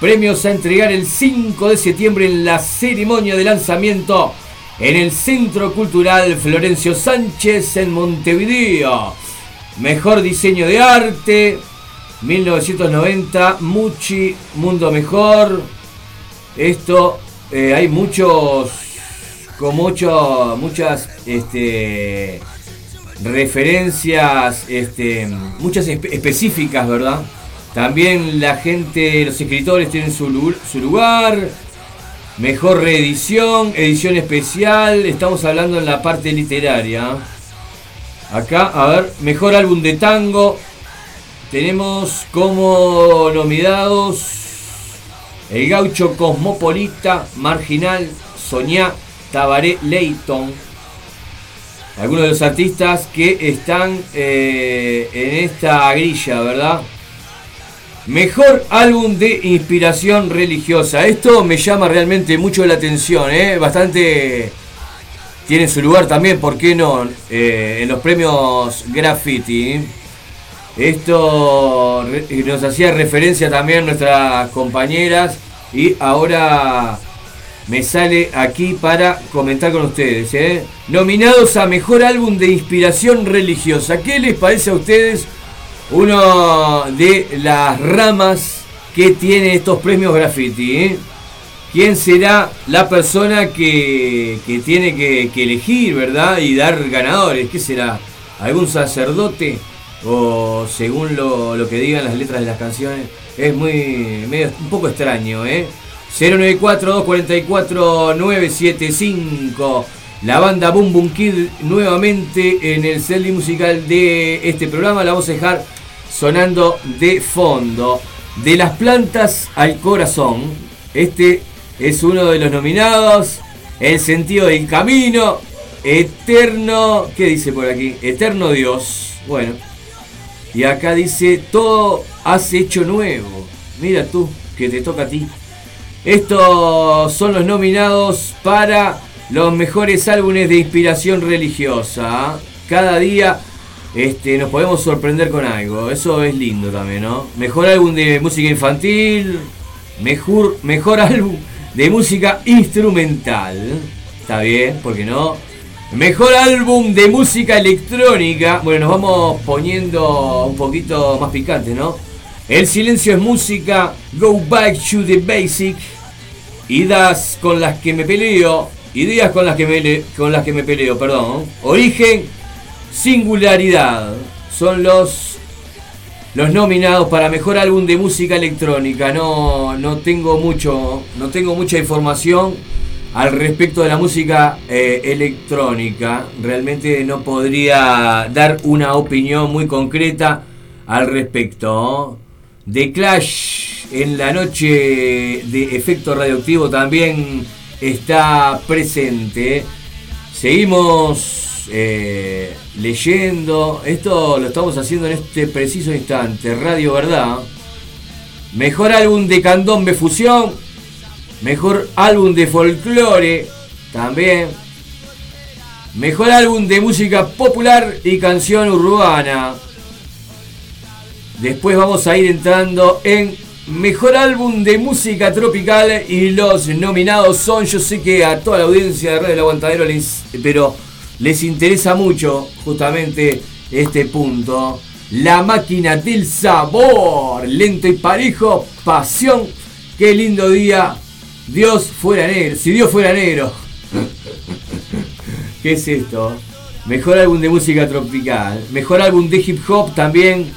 Premios a entregar el 5 de septiembre en la ceremonia de lanzamiento en el Centro Cultural Florencio Sánchez en Montevideo. Mejor diseño de arte, 1990, Muchi, Mundo Mejor. Esto, eh, hay muchos, con mucho, muchas, este, referencias, este, muchas espe- específicas, ¿verdad? También la gente, los escritores tienen su, lu- su lugar. Mejor reedición, edición especial. Estamos hablando en la parte literaria. Acá, a ver, mejor álbum de tango. Tenemos como nominados El Gaucho Cosmopolita, Marginal, Soñá, Tabaré Leighton. Algunos de los artistas que están eh, en esta grilla, ¿verdad? Mejor álbum de inspiración religiosa. Esto me llama realmente mucho la atención, ¿eh? Bastante tiene su lugar también, ¿por qué no? Eh, en los premios Graffiti. Esto nos hacía referencia también nuestras compañeras y ahora me sale aquí para comentar con ustedes. ¿eh? Nominados a Mejor Álbum de Inspiración Religiosa. ¿Qué les parece a ustedes uno de las ramas que tiene estos premios graffiti? eh? ¿Quién será la persona que, que tiene que, que elegir, verdad? Y dar ganadores. ¿Qué será? ¿Algún sacerdote? O según lo, lo que digan las letras de las canciones. Es muy. medio- un poco extraño, ¿eh? 094-244-975. La banda Boom Boom Kid nuevamente en el setlist musical de este programa. La vamos a dejar sonando de fondo. De las plantas al corazón. Este es uno de los nominados. El sentido del camino. Eterno. ¿Qué dice por aquí? Eterno Dios. Bueno. Y acá dice, todo has hecho nuevo. Mira tú, que te toca a ti. Estos son los nominados para los mejores álbumes de inspiración religiosa. Cada día este, nos podemos sorprender con algo. Eso es lindo también, ¿no? Mejor álbum de música infantil. Mejor, mejor [laughs] álbum de música instrumental. Está bien, ¿por qué no? Mejor álbum de música electrónica. Bueno, nos vamos poniendo un poquito más picantes, ¿no? El silencio es música. Go back to the basic. Idas con las que me peleo. Ideas con las que me, con las que me peleo, perdón. Origen, singularidad. Son los, los nominados para mejor álbum de música electrónica. No, no tengo mucho. No tengo mucha información al respecto de la música eh, electrónica. Realmente no podría dar una opinión muy concreta al respecto. The Clash en la noche de efecto radioactivo también está presente. Seguimos eh, leyendo. Esto lo estamos haciendo en este preciso instante. Radio Verdad. Mejor álbum de candombe fusión. Mejor álbum de folclore. También. Mejor álbum de música popular y canción urbana. Después vamos a ir entrando en Mejor álbum de música tropical y los nominados son, yo sé que a toda la audiencia de Radio El Aguantadero les, pero les interesa mucho justamente este punto. La máquina del sabor, lento y parejo, pasión, qué lindo día. Dios fuera negro, si Dios fuera negro. ¿Qué es esto? Mejor álbum de música tropical, mejor álbum de hip hop también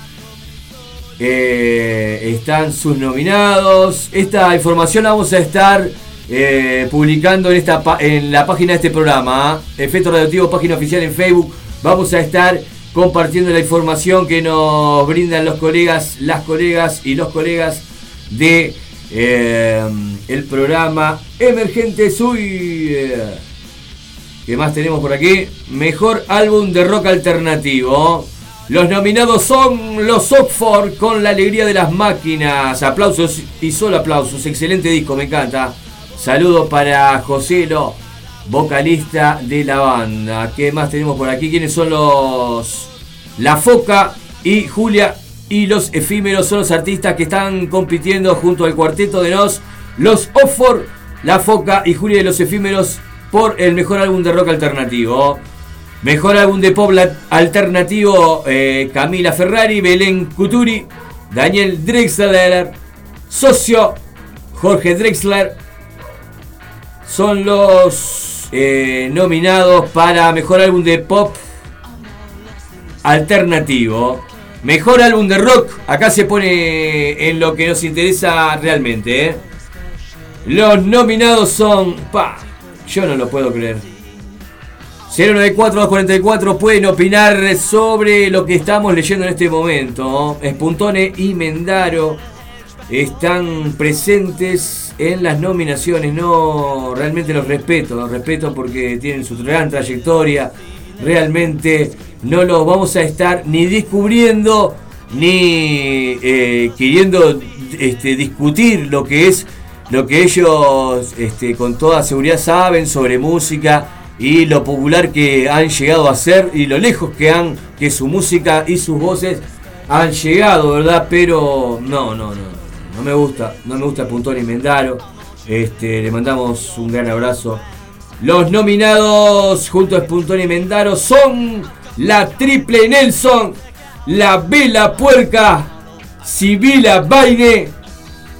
eh, están sus nominados. Esta información la vamos a estar eh, publicando en, esta, en la página de este programa. ¿eh? Efecto Radioactivo, página oficial en Facebook. Vamos a estar compartiendo la información que nos brindan los colegas, las colegas y los colegas de eh, el programa Emergente Sui. Eh, ¿Qué más tenemos por aquí? Mejor álbum de rock alternativo. Los nominados son los Oxford con la alegría de las máquinas. Aplausos y solo aplausos. Excelente disco, me encanta. Saludos para Joselo, vocalista de la banda. ¿Qué más tenemos por aquí? ¿Quiénes son los La Foca y Julia y los efímeros? Son los artistas que están compitiendo junto al cuarteto de Nos. Los Oxford, La Foca y Julia de los efímeros por el mejor álbum de rock alternativo. Mejor álbum de pop alternativo, eh, Camila Ferrari, Belén Cuturi, Daniel Drexler, Socio, Jorge Drexler. Son los eh, nominados para mejor álbum de pop alternativo. Mejor álbum de rock. Acá se pone en lo que nos interesa realmente. ¿eh? Los nominados son. Pa, yo no lo puedo creer. 094-244 pueden opinar sobre lo que estamos leyendo en este momento. Espuntone y Mendaro están presentes en las nominaciones. No, realmente los respeto, los respeto porque tienen su gran trayectoria. Realmente no los vamos a estar ni descubriendo ni eh, queriendo este, discutir lo que es lo que ellos este, con toda seguridad saben sobre música y lo popular que han llegado a ser y lo lejos que han que su música y sus voces han llegado, ¿verdad? Pero no, no, no, no me gusta, no me gusta Puntón y Mendaro. Este, le mandamos un gran abrazo. Los nominados junto a Puntón y Mendaro son la Triple Nelson, la Vela Puerca, Sibila Baine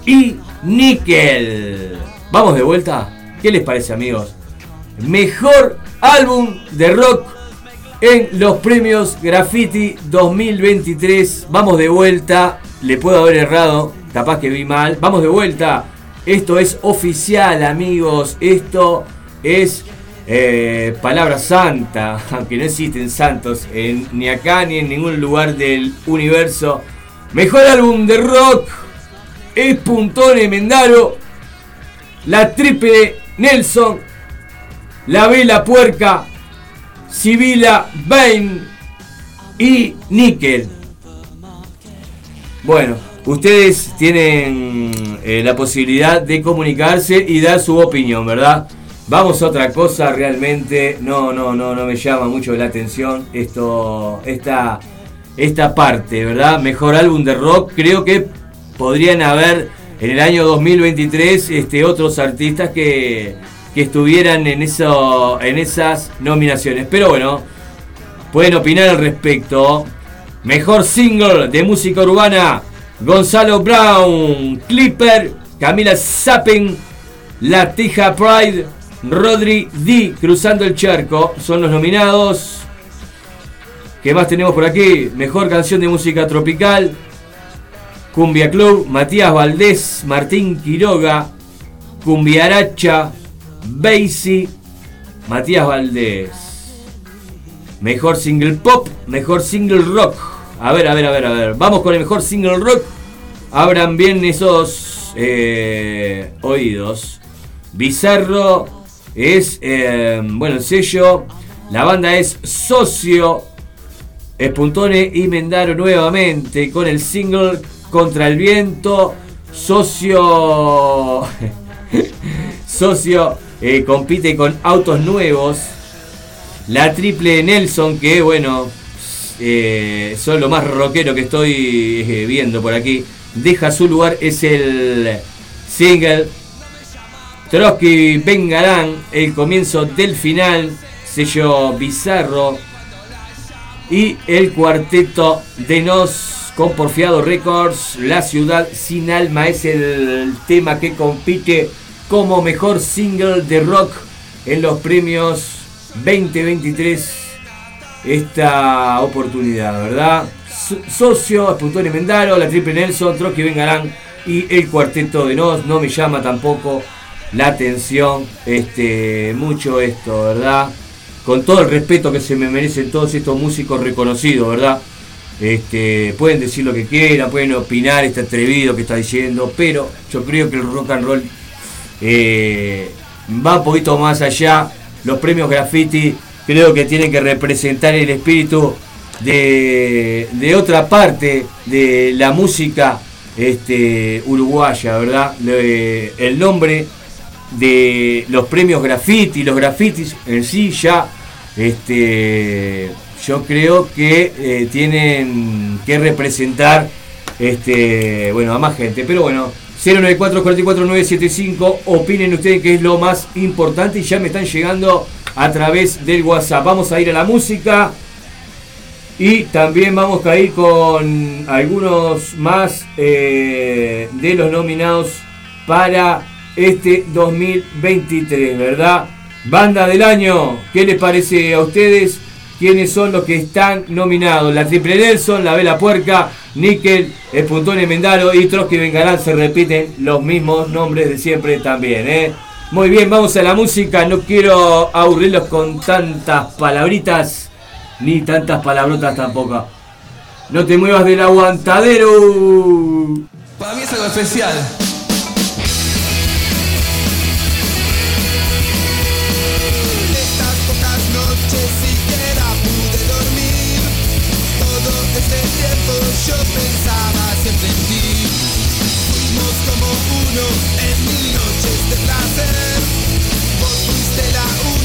y Nickel. Vamos de vuelta. ¿Qué les parece, amigos? Mejor álbum de rock en los premios Graffiti 2023. Vamos de vuelta. Le puedo haber errado, capaz que vi mal. Vamos de vuelta. Esto es oficial, amigos. Esto es eh, palabra santa, [laughs] aunque no existen santos en, ni acá ni en ningún lugar del universo. Mejor álbum de rock es Puntone Mendaro, la triple Nelson, la vela puerca, Sibila Bain y Nickel. Bueno, ustedes tienen eh, la posibilidad de comunicarse y dar su opinión, ¿verdad? Vamos a otra cosa, realmente no, no, no, no me llama mucho la atención esto, esta, esta parte, ¿verdad? Mejor álbum de rock, creo que podrían haber en el año 2023 este, otros artistas que, que estuvieran en, eso, en esas nominaciones. Pero bueno, pueden opinar al respecto. Mejor single de música urbana, Gonzalo Brown, Clipper, Camila Zappen, La Tija Pride, Rodri D, Cruzando el Charco, son los nominados. ¿Qué más tenemos por aquí? Mejor canción de música tropical, Cumbia Club, Matías Valdés, Martín Quiroga, Cumbiaracha, Basie, Matías Valdés. Mejor single pop, mejor single rock. A ver, a ver, a ver, a ver. Vamos con el mejor single rock. Abran bien esos eh, oídos. Bizarro es, eh, bueno, el sello. La banda es Socio. Espuntone y Mendaro nuevamente con el single Contra el Viento. Socio. [laughs] Socio eh, compite con autos nuevos. La triple Nelson, que bueno, eh, son lo más rockero que estoy eh, viendo por aquí. Deja su lugar, es el single. Trotsky Vengarán, el comienzo del final, sello bizarro. Y el cuarteto de Nos con Porfiado Records, La Ciudad Sin Alma es el tema que compite como mejor single de rock en los premios 2023 esta oportunidad, ¿verdad? Socio, Espuntón y Mendaro, la Triple Nelson, Trotsky Vengarán y el cuarteto de Nos. No me llama tampoco la atención este, mucho esto, ¿verdad? Con todo el respeto que se me merecen todos estos músicos reconocidos, ¿verdad? Este, pueden decir lo que quieran, pueden opinar, este atrevido que está diciendo, pero yo creo que el rock and roll eh, va un poquito más allá. Los premios graffiti creo que tienen que representar el espíritu de, de otra parte de la música este, uruguaya, ¿verdad? El nombre de los premios graffiti, los grafitis en sí ya, este, yo creo que eh, tienen que representar, este, bueno, a más gente. Pero bueno, 094 44 975 opinen ustedes qué es lo más importante y ya me están llegando a través del WhatsApp. Vamos a ir a la música. Y también vamos a ir con algunos más eh, de los nominados para este 2023, ¿verdad? Banda del año, ¿qué les parece a ustedes? ¿Quiénes son los que están nominados? La Triple Nelson, la Vela Puerca, Níquel, el Puntón Mendaro y Trotsky Bengalán se repiten los mismos nombres de siempre también, ¿eh? Muy bien, vamos a la música. No quiero aburrirlos con tantas palabritas, ni tantas palabrotas tampoco. No te muevas del aguantadero. Para mí es algo especial. yo pensaba siempre en ti. Fuimos como uno en mil noches de placer. Vos fuiste la única.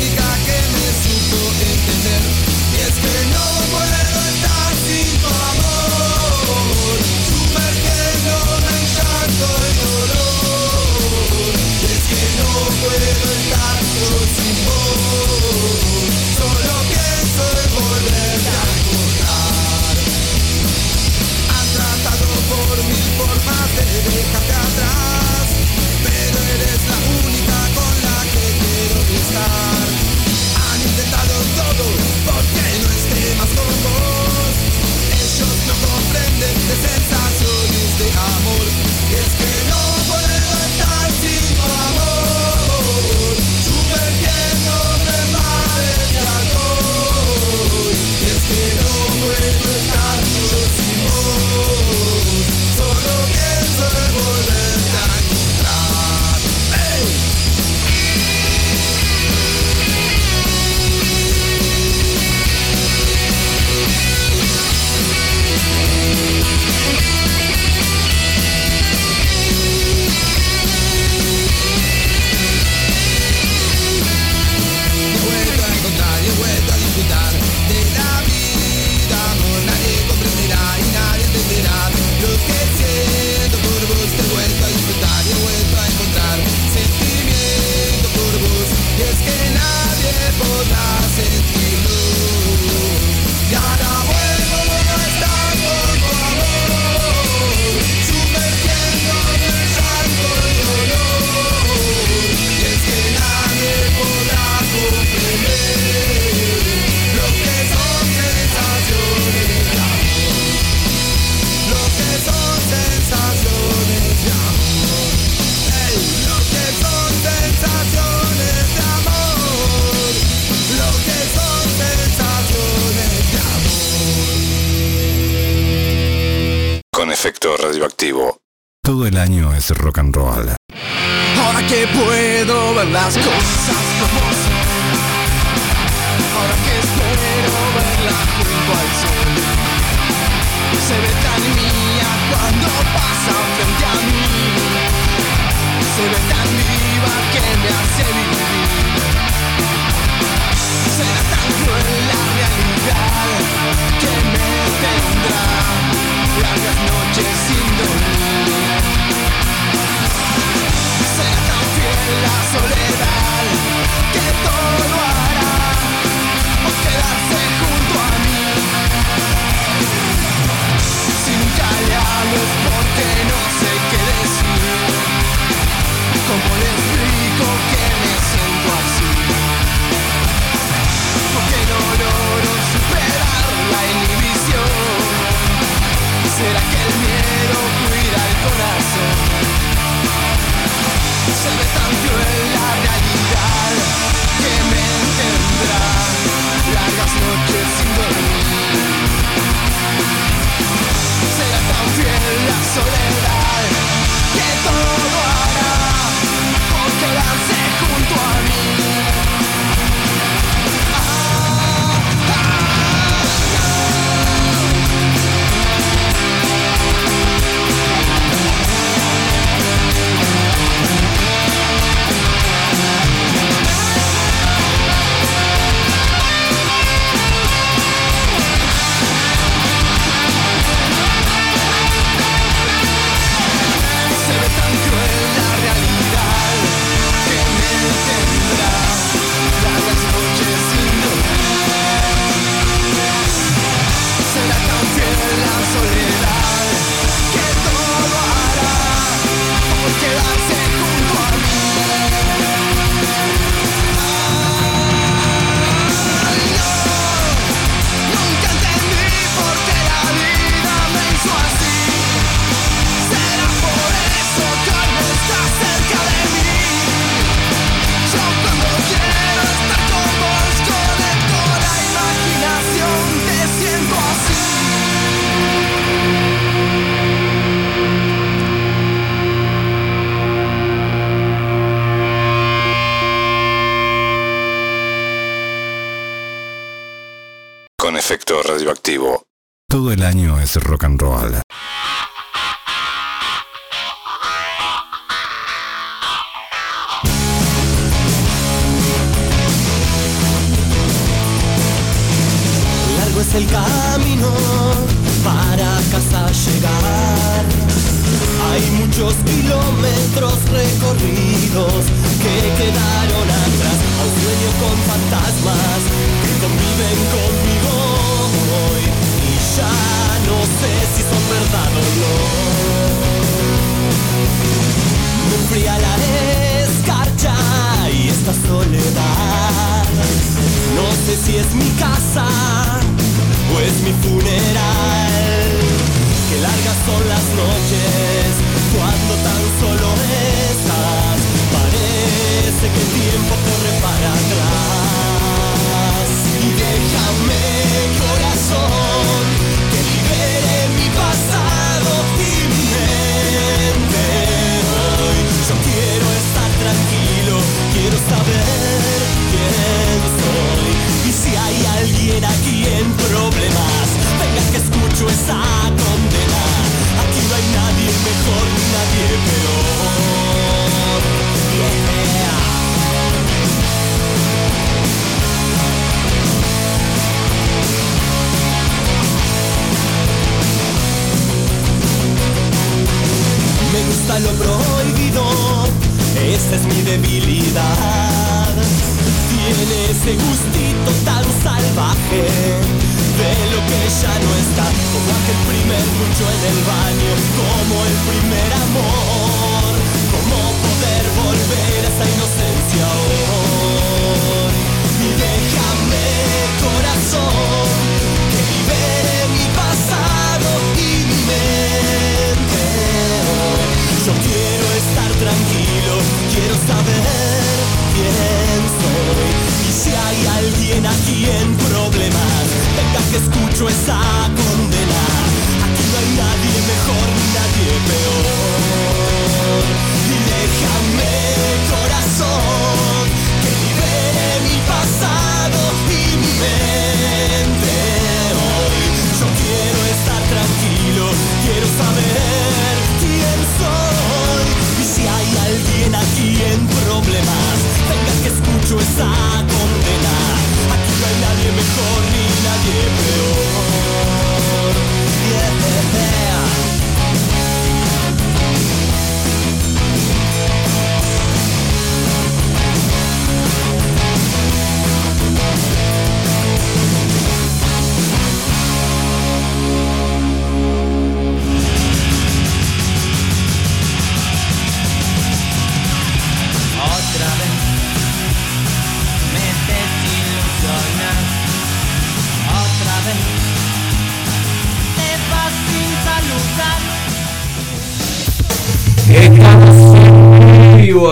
rock and roll.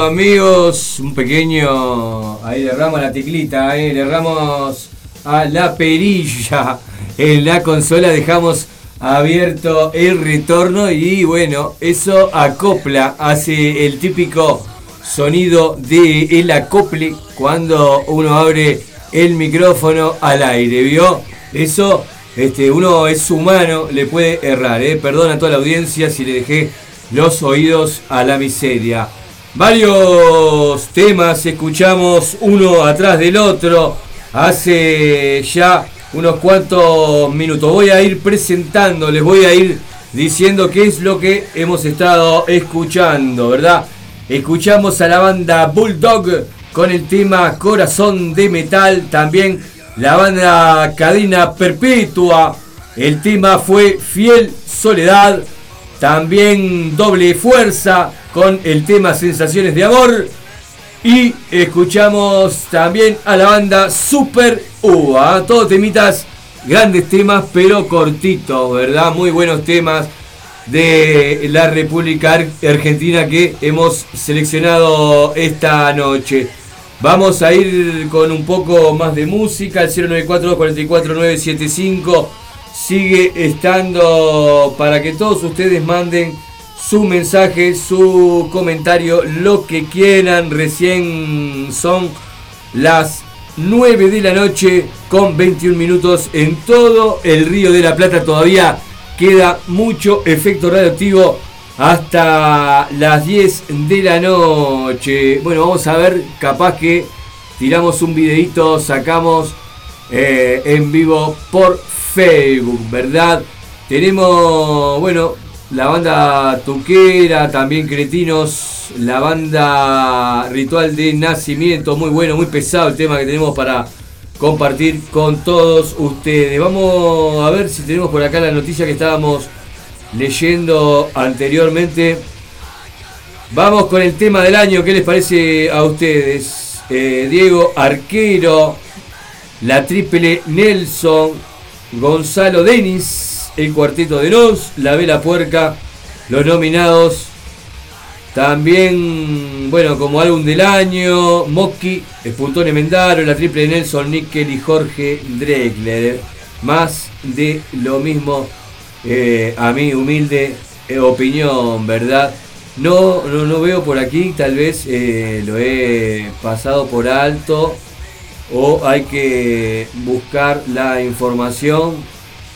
Amigos. Un pequeño. Ahí le erramos la teclita, ahí le erramos a la perilla. En la consola dejamos abierto el retorno y bueno, eso acopla, hace el típico sonido de acople cuando uno abre el micrófono al aire, ¿vio? Eso, este, uno es humano, le puede errar, ¿eh? Perdón a toda la audiencia si le dejé los oídos a la miseria. Varios temas escuchamos uno atrás del otro hace ya unos cuantos minutos. Voy a ir presentando, les voy a ir diciendo qué es lo que hemos estado escuchando, ¿verdad? Escuchamos a la banda Bulldog con el tema Corazón de Metal, también la banda Cadena Perpetua, el tema fue Fiel Soledad, también Doble Fuerza con el tema Sensaciones de Amor. Y escuchamos también a la banda Super Uva. Todos temitas, grandes temas, pero cortitos, ¿verdad? Muy buenos temas de la República Ar- Argentina que hemos seleccionado esta noche. Vamos a ir con un poco más de música. El 094 44 975 sigue estando para que todos ustedes manden su mensaje, su comentario, lo que quieran. Recién son las 9 de la noche con 21 minutos en todo el Río de la Plata. Todavía queda mucho efecto radioactivo hasta las 10 de la noche. Bueno, vamos a ver, capaz que tiramos un videito, sacamos eh, en vivo por Facebook, ¿verdad? Tenemos, bueno, la banda Tuquera, también Cretinos, la banda Ritual de Nacimiento, muy bueno, muy pesado el tema que tenemos para compartir con todos ustedes. Vamos a ver si tenemos por acá la noticia que estábamos leyendo anteriormente. Vamos con el tema del año, ¿qué les parece a ustedes? Eh, Diego Arquero, la triple Nelson, Gonzalo Denis, el cuarteto de Nos, la Vela Puerca, los nominados. También, bueno, como álbum del año, Mosky, Espuntón Mendaro, la triple Nelson Nickel y Jorge Dregler. Más de lo mismo, eh, a mi humilde eh, opinión, ¿verdad? No, no, no, veo por aquí, tal vez eh, lo he pasado por alto o hay que buscar la información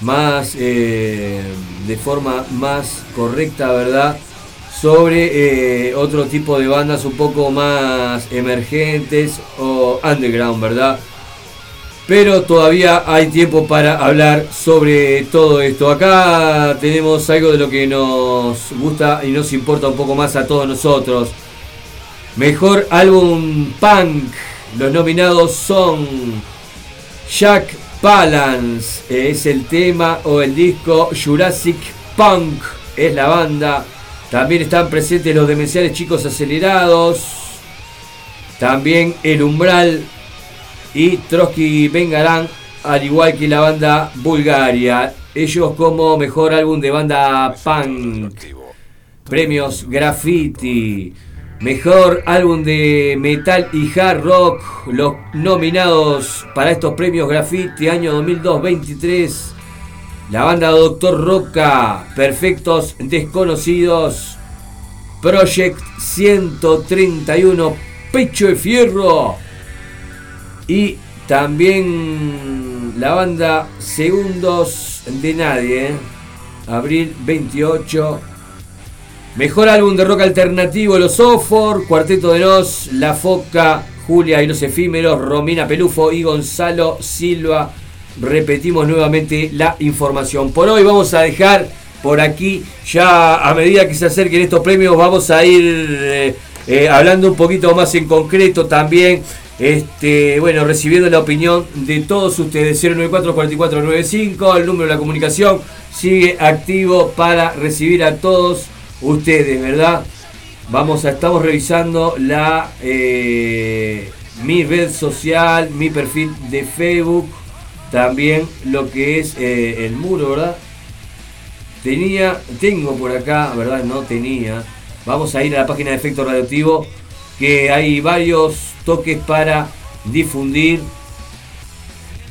más eh, de forma más correcta, ¿verdad? Sobre eh, otro tipo de bandas un poco más emergentes o underground, ¿verdad? Pero todavía hay tiempo para hablar sobre todo esto. Acá tenemos algo de lo que nos gusta y nos importa un poco más a todos nosotros. Mejor álbum punk. Los nominados son Jack Balance es el tema o el disco Jurassic Punk es la banda. También están presentes los demenciales chicos acelerados. También El Umbral y Trotsky Vengarán, al igual que la banda Bulgaria. Ellos como mejor álbum de banda punk. Premios Graffiti. Mejor álbum de metal y hard rock. Los nominados para estos premios Graffiti año 2002-23. La banda Doctor Roca. Perfectos Desconocidos. Project 131. Pecho de Fierro. Y también la banda Segundos de Nadie. ¿eh? Abril 28 Mejor álbum de rock alternativo, Los Ofor, Cuarteto de Nos, La Foca, Julia y los Efímeros, Romina Pelufo y Gonzalo Silva. Repetimos nuevamente la información. Por hoy vamos a dejar por aquí, ya a medida que se acerquen estos premios, vamos a ir eh, eh, hablando un poquito más en concreto también. Este, bueno, recibiendo la opinión de todos ustedes. 094 4495, el número de la comunicación sigue activo para recibir a todos ustedes, ¿verdad? Vamos a, estamos revisando la eh, mi red social, mi perfil de Facebook, también lo que es eh, el muro, ¿verdad? Tenía, tengo por acá, ¿verdad? No tenía. Vamos a ir a la página de Efecto Radioactivo, que hay varios toques para difundir.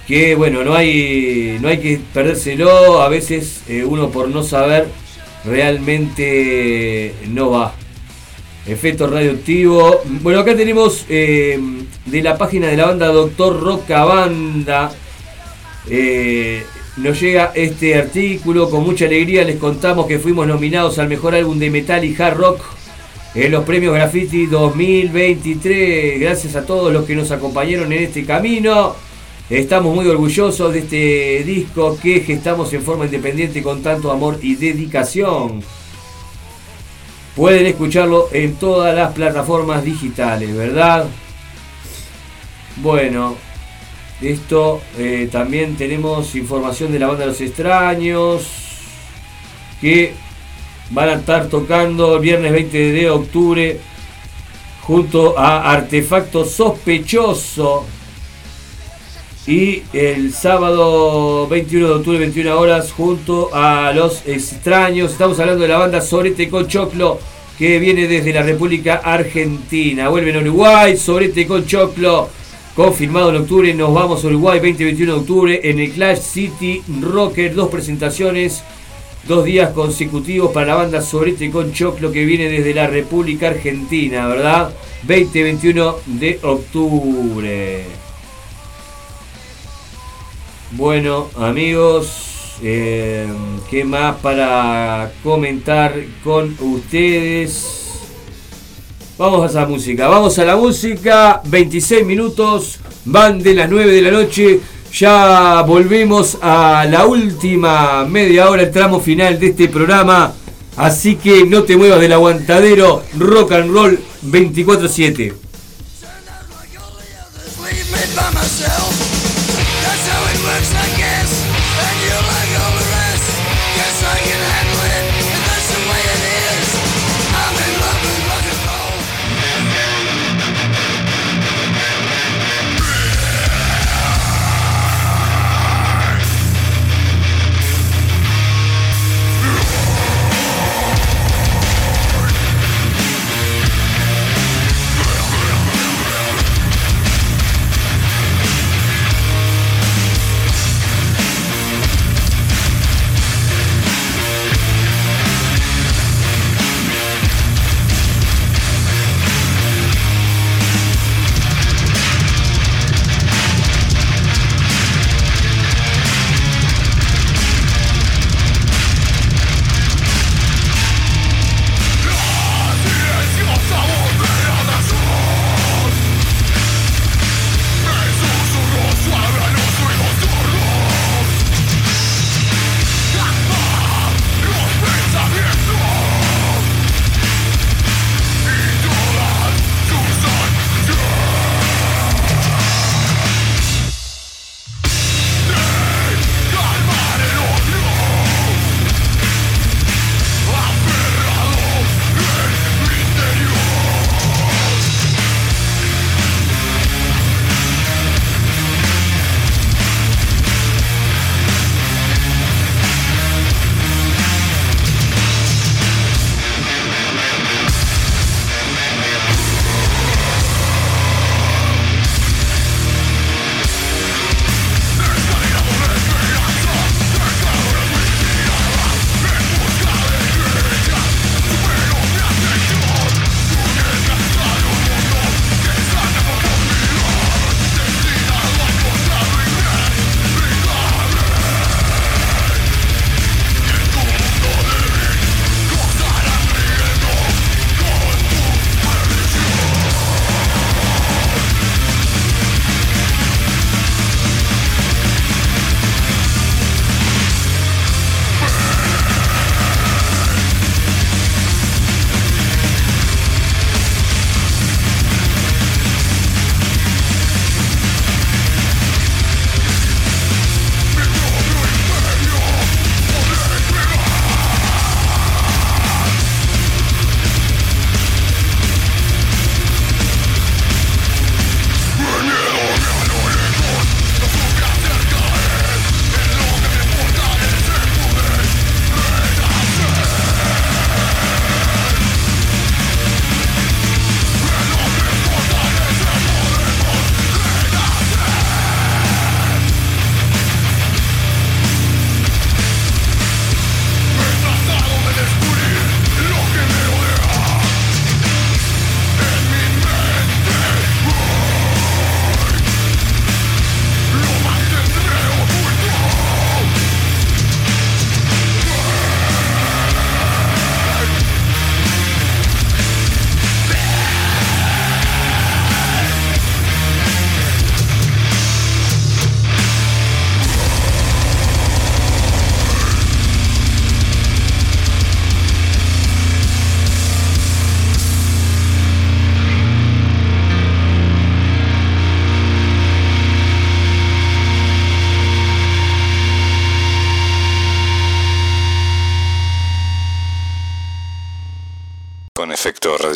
Que bueno, no hay, no hay que perdérselo. A veces eh, uno por no saber realmente no va. Efecto radioactivo. Bueno, acá tenemos eh, de la página de la banda Doctor Roca Banda. Eh, nos llega este artículo. Con mucha alegría les contamos que fuimos nominados al mejor álbum de metal y hard rock en los premios Graffiti 2023. Gracias a todos los que nos acompañaron en este camino. Estamos muy orgullosos de este disco que gestamos en forma independiente con tanto amor y dedicación. Pueden escucharlo en todas las plataformas digitales, ¿verdad? Bueno, esto eh, también tenemos información de la banda de los extraños que van a estar tocando el viernes 20 de octubre junto a Artefacto Sospechoso y el sábado 21 de octubre, 21 horas, junto a los extraños. Estamos hablando de la banda Sorete con Choclo, que viene desde la República Argentina. Vuelven a Uruguay, Sorete con Choclo. Confirmado en octubre, nos vamos a Uruguay 20-21 de octubre en el Clash City Rocker. Dos presentaciones, dos días consecutivos para la banda Sorete con Choclo que viene desde la República Argentina, ¿verdad? 20-21 de octubre. Bueno, amigos, eh, ¿qué más para comentar con ustedes? Vamos a esa música, vamos a la música, 26 minutos, van de las 9 de la noche, ya volvemos a la última media hora, el tramo final de este programa, así que no te muevas del aguantadero, rock and roll 24/7.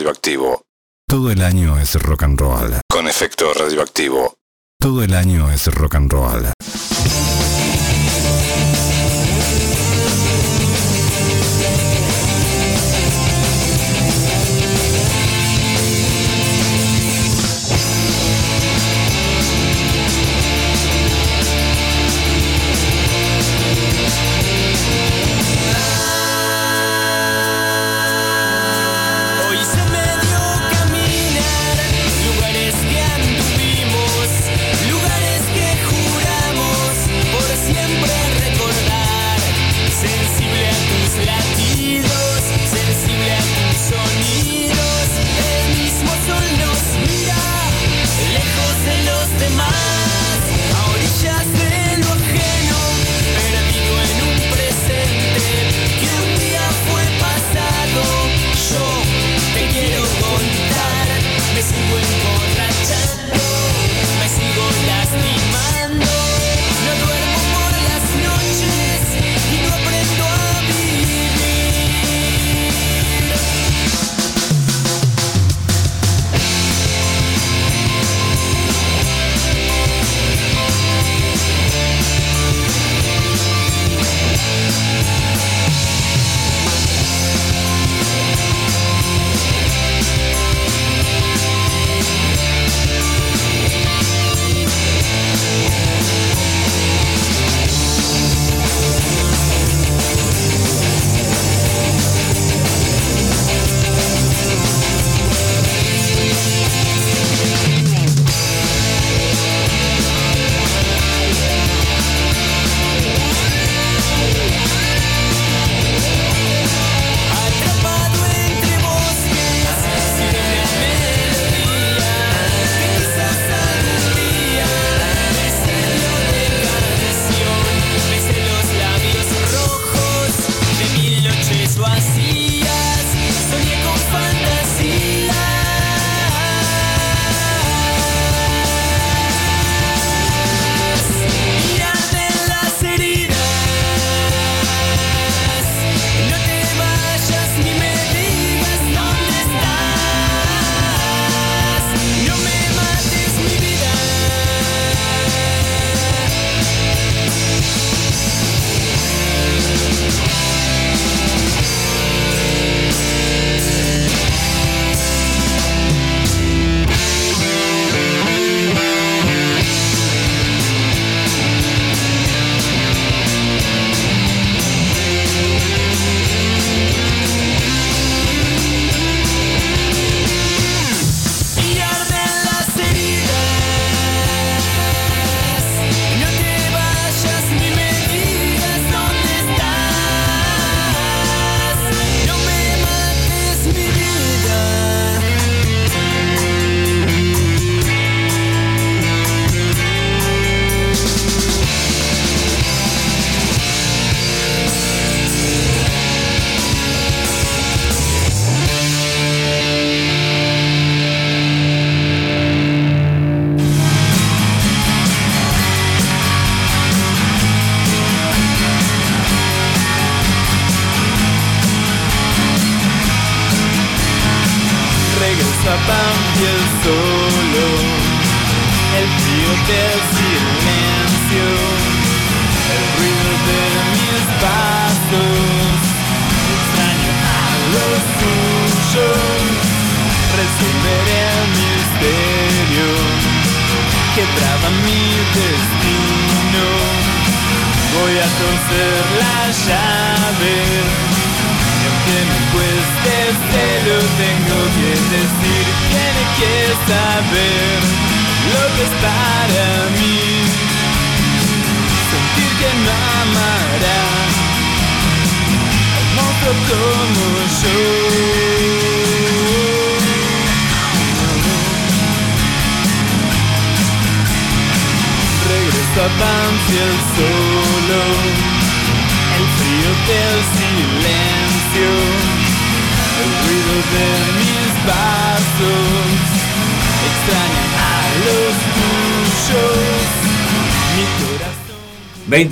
Radioactivo. Todo el año es rock and roll. Con efecto radioactivo. Todo el año es rock and roll.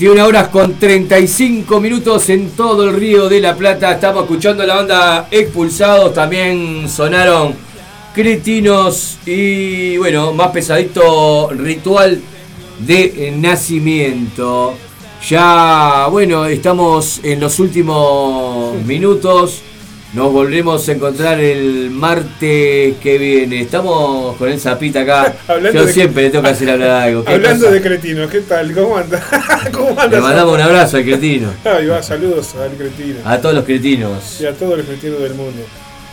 21 horas con 35 minutos en todo el Río de la Plata. Estamos escuchando la banda Expulsados. También sonaron Cretinos y bueno, más pesadito ritual de nacimiento. Ya, bueno, estamos en los últimos minutos. Nos volvemos a encontrar el martes que viene. Estamos con el Zapita acá. [laughs] Yo siempre le tengo que hacer hablar algo. [laughs] ¿Qué Hablando pasa? de cretinos, ¿qué tal? ¿Cómo anda? [laughs] ¿Cómo anda? Le mandamos un abrazo al cretino. Ahí va, saludos al cretino. A todos los cretinos. Y a todos los cretinos del mundo.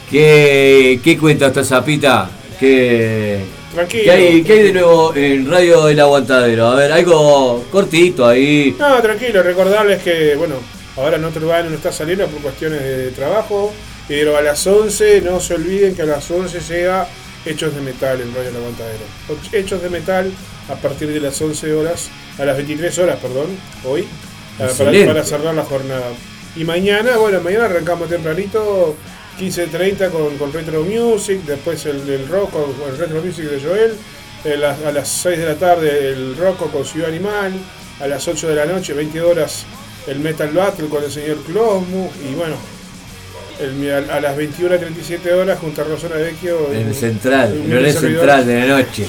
¿Qué, qué cuenta esta zapita? ¿Qué, Tranquilo. ¿qué hay, qué hay de nuevo en Radio del Aguantadero? A ver, algo cortito ahí. No, tranquilo, recordarles que, bueno, ahora Notre Dame no está saliendo por cuestiones de trabajo, pero a las 11, no se olviden que a las 11 llega Hechos de Metal en Radio Aguantadero. Hechos de Metal a partir de las 11 horas, a las 23 horas, perdón, hoy, para, cerrar la jornada. Y mañana, bueno, mañana arrancamos tempranito, 15.30 con, con Retro Music, después el, el rock con el Retro Music de Joel, eh, a las 6 de la tarde el rock con Ciudad Animal, a las 8 de la noche, 20 horas, el Metal Battle con el señor Closmu, y bueno, el- a, a las 21.37 horas junto a Rosana Vecchio. En el central, en el central de la noche.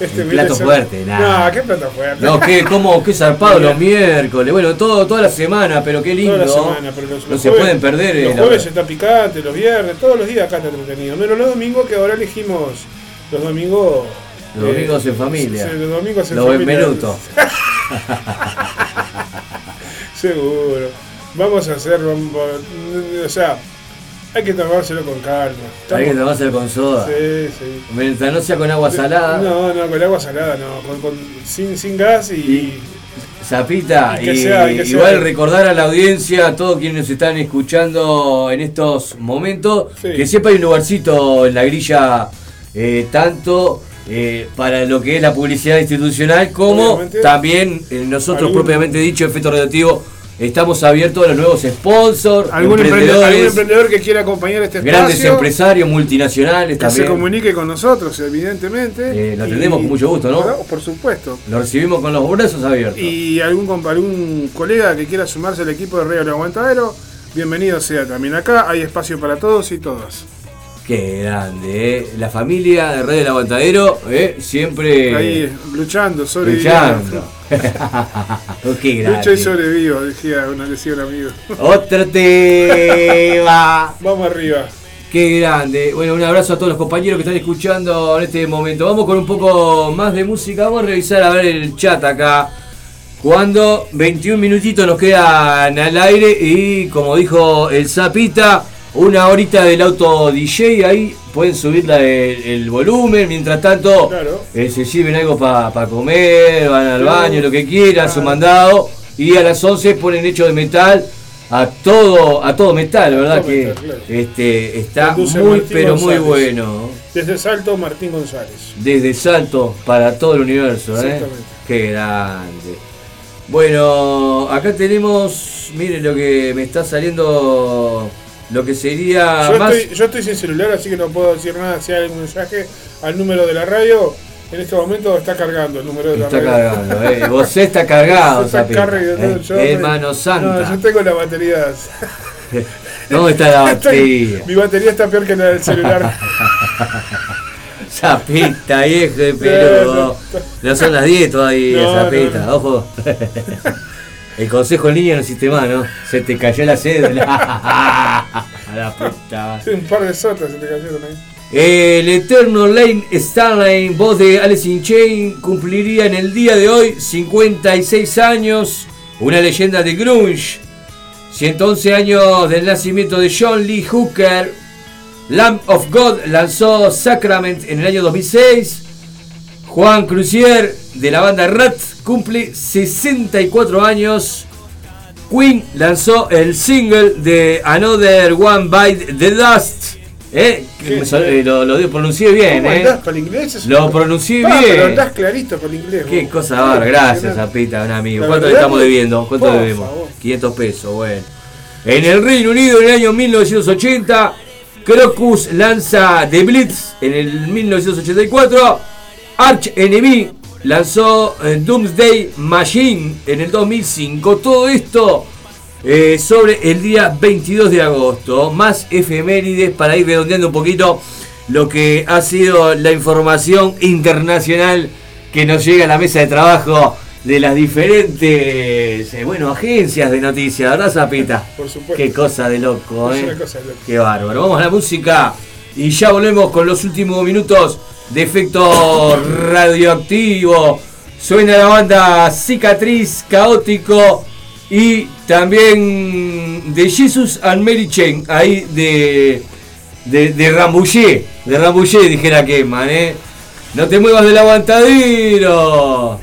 Este el viene plato fuerte, nada. No, qué plato fuerte. No, qué, cómo, qué zarpado los miércoles. Bueno, todo, toda la semana, pero qué lindo. Toda la semana, pero los, no los se jueves- pueden perder. eh, Los la jueves está picante, los viernes, todos los días acá está entretenido. Menos los domingos que ahora elegimos los domingos. Los domingos en familia. los domingos en Los familia. Benvenuto. [laughs] Seguro. Vamos a hacer. O sea, hay que tomárselo con calma. Hay que tomárselo con soda. Sí, sí. Mientras no sea con agua salada. No, no, con agua salada, no. Con, con- sin, sin gas y. Zapita, Y que y sea, y que sea. igual recordar a la audiencia, a todos quienes nos están escuchando en estos momentos, Sí. que siempre hay un lugarcito en la grilla, eh, tanto eh, para lo que es la publicidad institucional, como Obviamente. también eh, nosotros Algún- propiamente dicho, Efecto Radioactivo, estamos abiertos a los nuevos sponsors, algún emprendedor, algún emprendedores, emprendedor que quiera acompañar este grandes espacio. empresarios, multinacionales Que se comunique con nosotros, evidentemente. Eh, lo atendemos con mucho gusto, ¿no? Por supuesto. Lo recibimos con los brazos abiertos. Y algún, algún colega que quiera sumarse al equipo de Radio El Aguantadero, bienvenido sea también acá. Hay espacio para todos y todas. Qué grande, ¿eh? La familia de Red del Aguantadero, ¿eh? Siempre Ahí luchando, sobreviviendo. luchando. [laughs] Qué grande. Lucha y sobrevivo, decía, una, un amigo. Otro tema. [laughs] Vamos arriba. Qué grande. Bueno, un abrazo a todos los compañeros que están escuchando en este momento. Vamos con un poco más de música. Vamos a revisar a ver el chat acá. Cuando 21 minutitos nos quedan al aire y como dijo el Zapita, una horita del auto DJ ahí pueden subir la- el, el volumen. Mientras tanto, Claro. eh, se sirven algo para comer, van al baño, lo que quieran, su mandado. Y a las 11 ponen hecho de metal a todo a todo metal, ¿verdad? todo que metal, claro. este está Conduce muy Martín pero muy bueno. Desde Salto, Martín González. Desde Salto para todo el universo, ¿eh? Exactamente. Qué grande. Bueno, acá tenemos, miren lo que me está saliendo, lo que sería Yo más... estoy, yo estoy sin celular, así que no puedo decir nada. Si hay algún mensaje al número de la radio, en este momento está cargando el número de la Está radio. cargando, eh. Vos está cargado, Está cargado, eh. yo- Hermano Santa. No, yo tengo la batería. [laughs] ¿Dónde está la [laughs] batería? mi batería está peor que la del celular. [laughs] Zapita, viejo peludo. No son las 10 todavía, No, Zapita, no. ojo. El consejo en línea no hiciste más, ¿no? Se te cayó la cédula. [laughs] A la puta. Sí, un par de sotas se te cayeron ahí. El eterno Lane Stanley, voz de Alice in Chain, cumpliría en el día de hoy 56 años, una leyenda de grunge. 111 años del nacimiento de John Lee Hooker. Lamb of God lanzó Sacrament en el año 2006. Juan Crucier de la banda Rat cumple 64 años. Queen lanzó el single de Another One Bite the Dust. ¿eh? Lo, lo pronuncié bien, ¿Cómo ¿eh? el inglés? Es Lo pronuncié bien. Pero andás clarito el inglés. Qué vos. cosa bárbara, gracias, Impresionante. Zapita, un amigo. ¿Cuánto le estamos debiendo? ¿Cuánto debemos? favor. 500 pesos, bueno. En el Reino Unido, en el año 1980, Crocus lanza The Blitz en el 1984. Arch Enemy lanzó eh, Doomsday Machine en el 2005. Todo esto eh, sobre el día 22 de agosto. Más efemérides para ir redondeando un poquito lo que ha sido la información internacional que nos llega a la mesa de trabajo de las diferentes eh, bueno, agencias de noticias, ¿verdad, Zapita? Por supuesto. Qué cosa de loco, ¿eh? una cosa de loco. Qué bárbaro. Vamos a la música y ya volvemos con los últimos minutos de efecto radioactivo. Suena la banda Cicatriz, Caótico y también de Jesus and Mary Chain, ahí de, de, de Rambouillet, de Rambouillet dijera que ¿eh? No te muevas del aguantadero.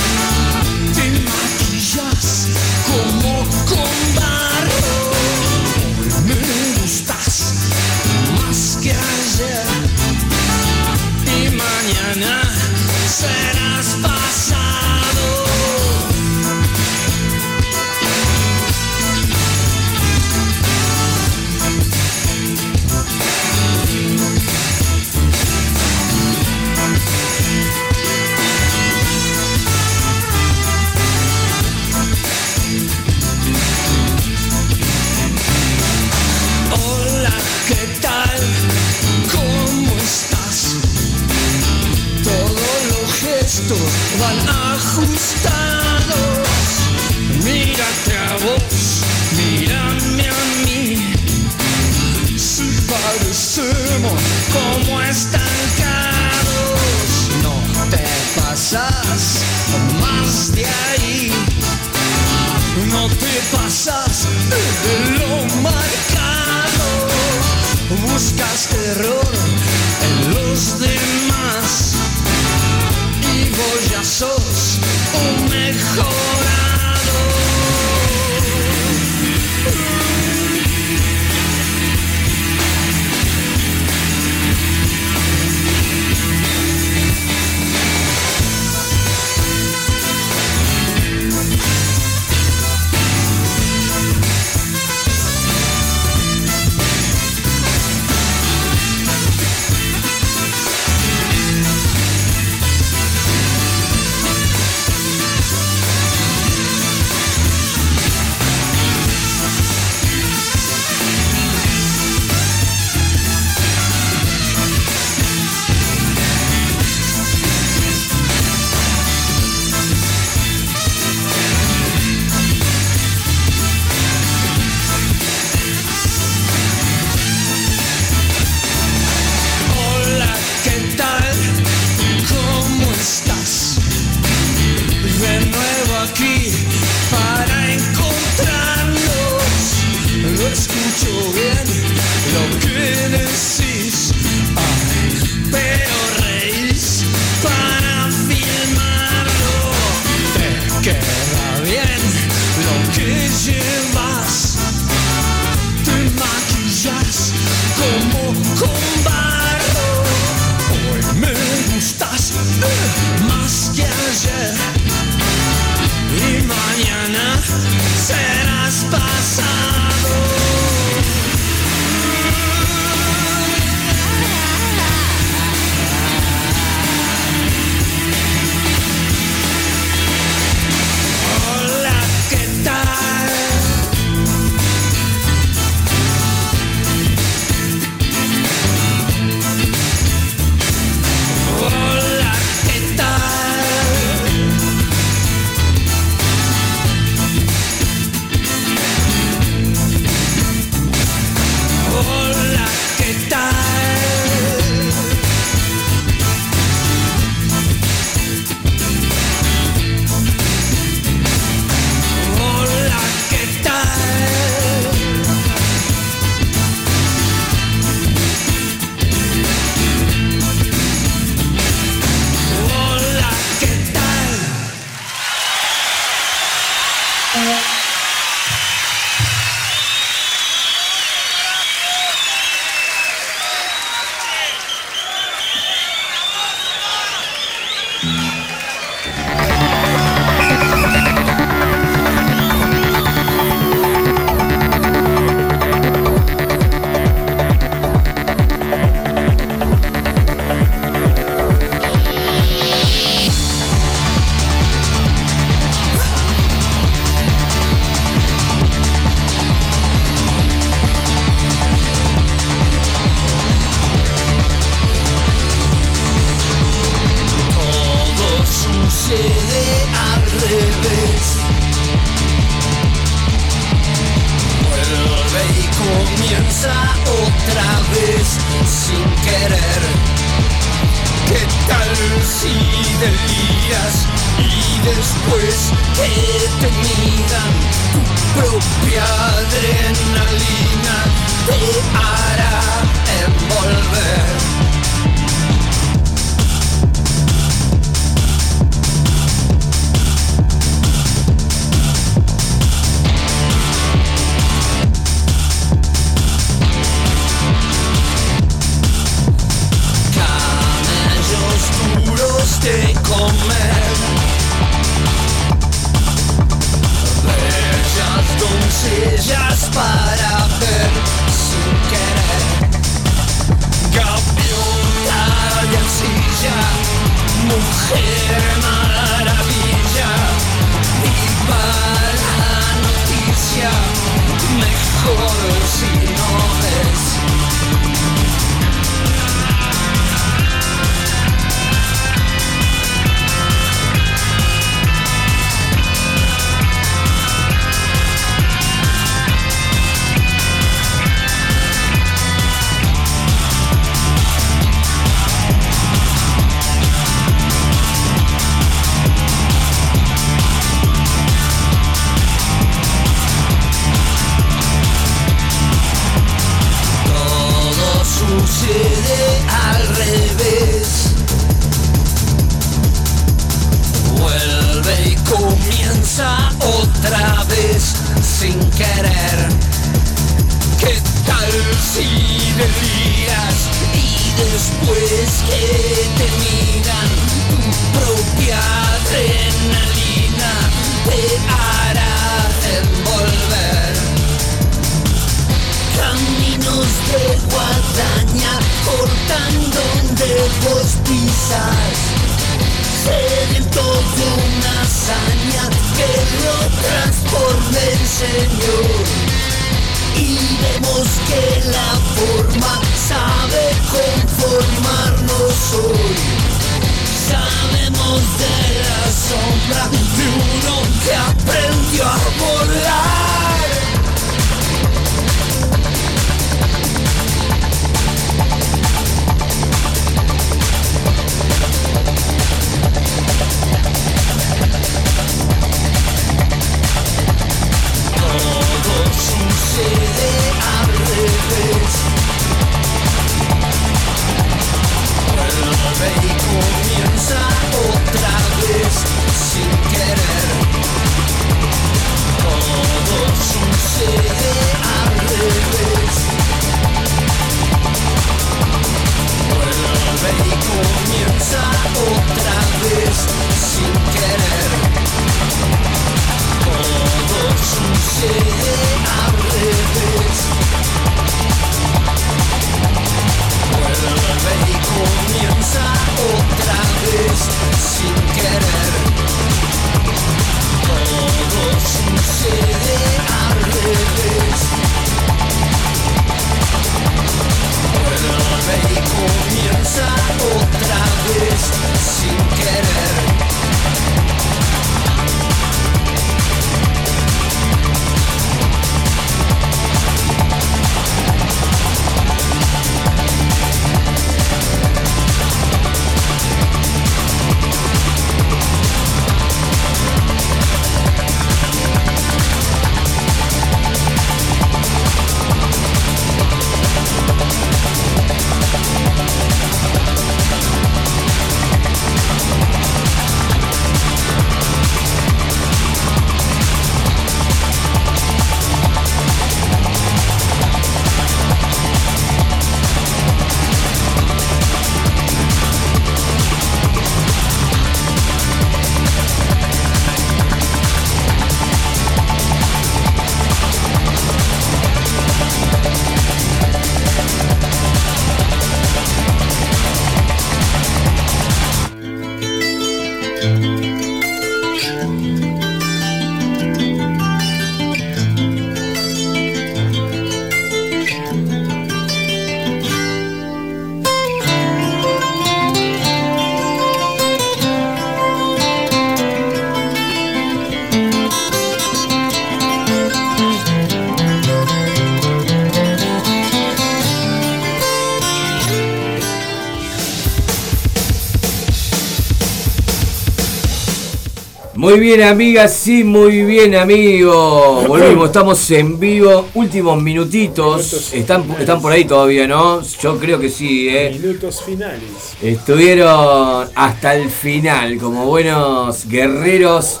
Muy bien, amigas, sí, muy bien, amigos. Volvimos, estamos en vivo. Últimos minutitos. Están, están por ahí todavía, ¿no? Yo creo que sí, ¿eh? Minutos finales. Estuvieron hasta el final, como buenos guerreros,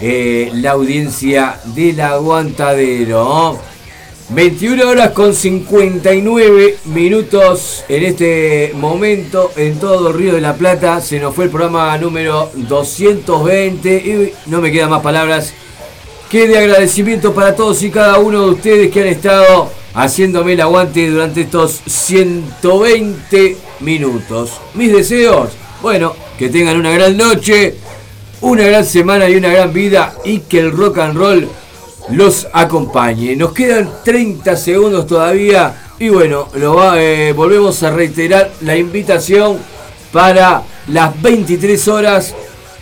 eh, la audiencia del aguantadero. ¿No? 21 horas con 59 minutos en este momento en todo Río de la Plata. Se nos fue el programa número 220 y no me quedan más palabras que de agradecimiento para todos y cada uno de ustedes que han estado haciéndome el aguante durante estos 120 minutos. Mis deseos, bueno, que tengan una gran noche, una gran semana y una gran vida y que el rock and roll los acompañe. Nos quedan 30 segundos todavía y bueno, lo va, eh, volvemos a reiterar la invitación para las 23 horas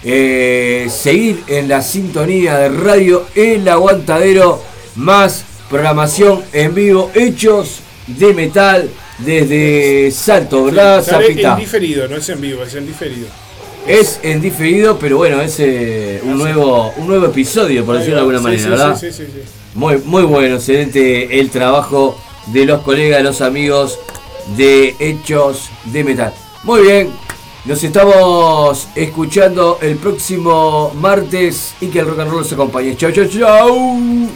eh, seguir en la sintonía de radio El Aguantadero más programación en vivo hechos de metal desde Salto, ¿verdad? Sale en diferido, no es en vivo, es en diferido. Es en diferido, pero bueno, es eh, un, nuevo, un nuevo episodio, por decirlo de alguna manera, ¿verdad? sí, sí, sí. Muy, muy bueno, excelente el trabajo de los colegas, de los amigos de Hechos de Metal. Muy bien, nos estamos escuchando el próximo martes y que el rock and roll nos acompañe. Chau, chau, chau.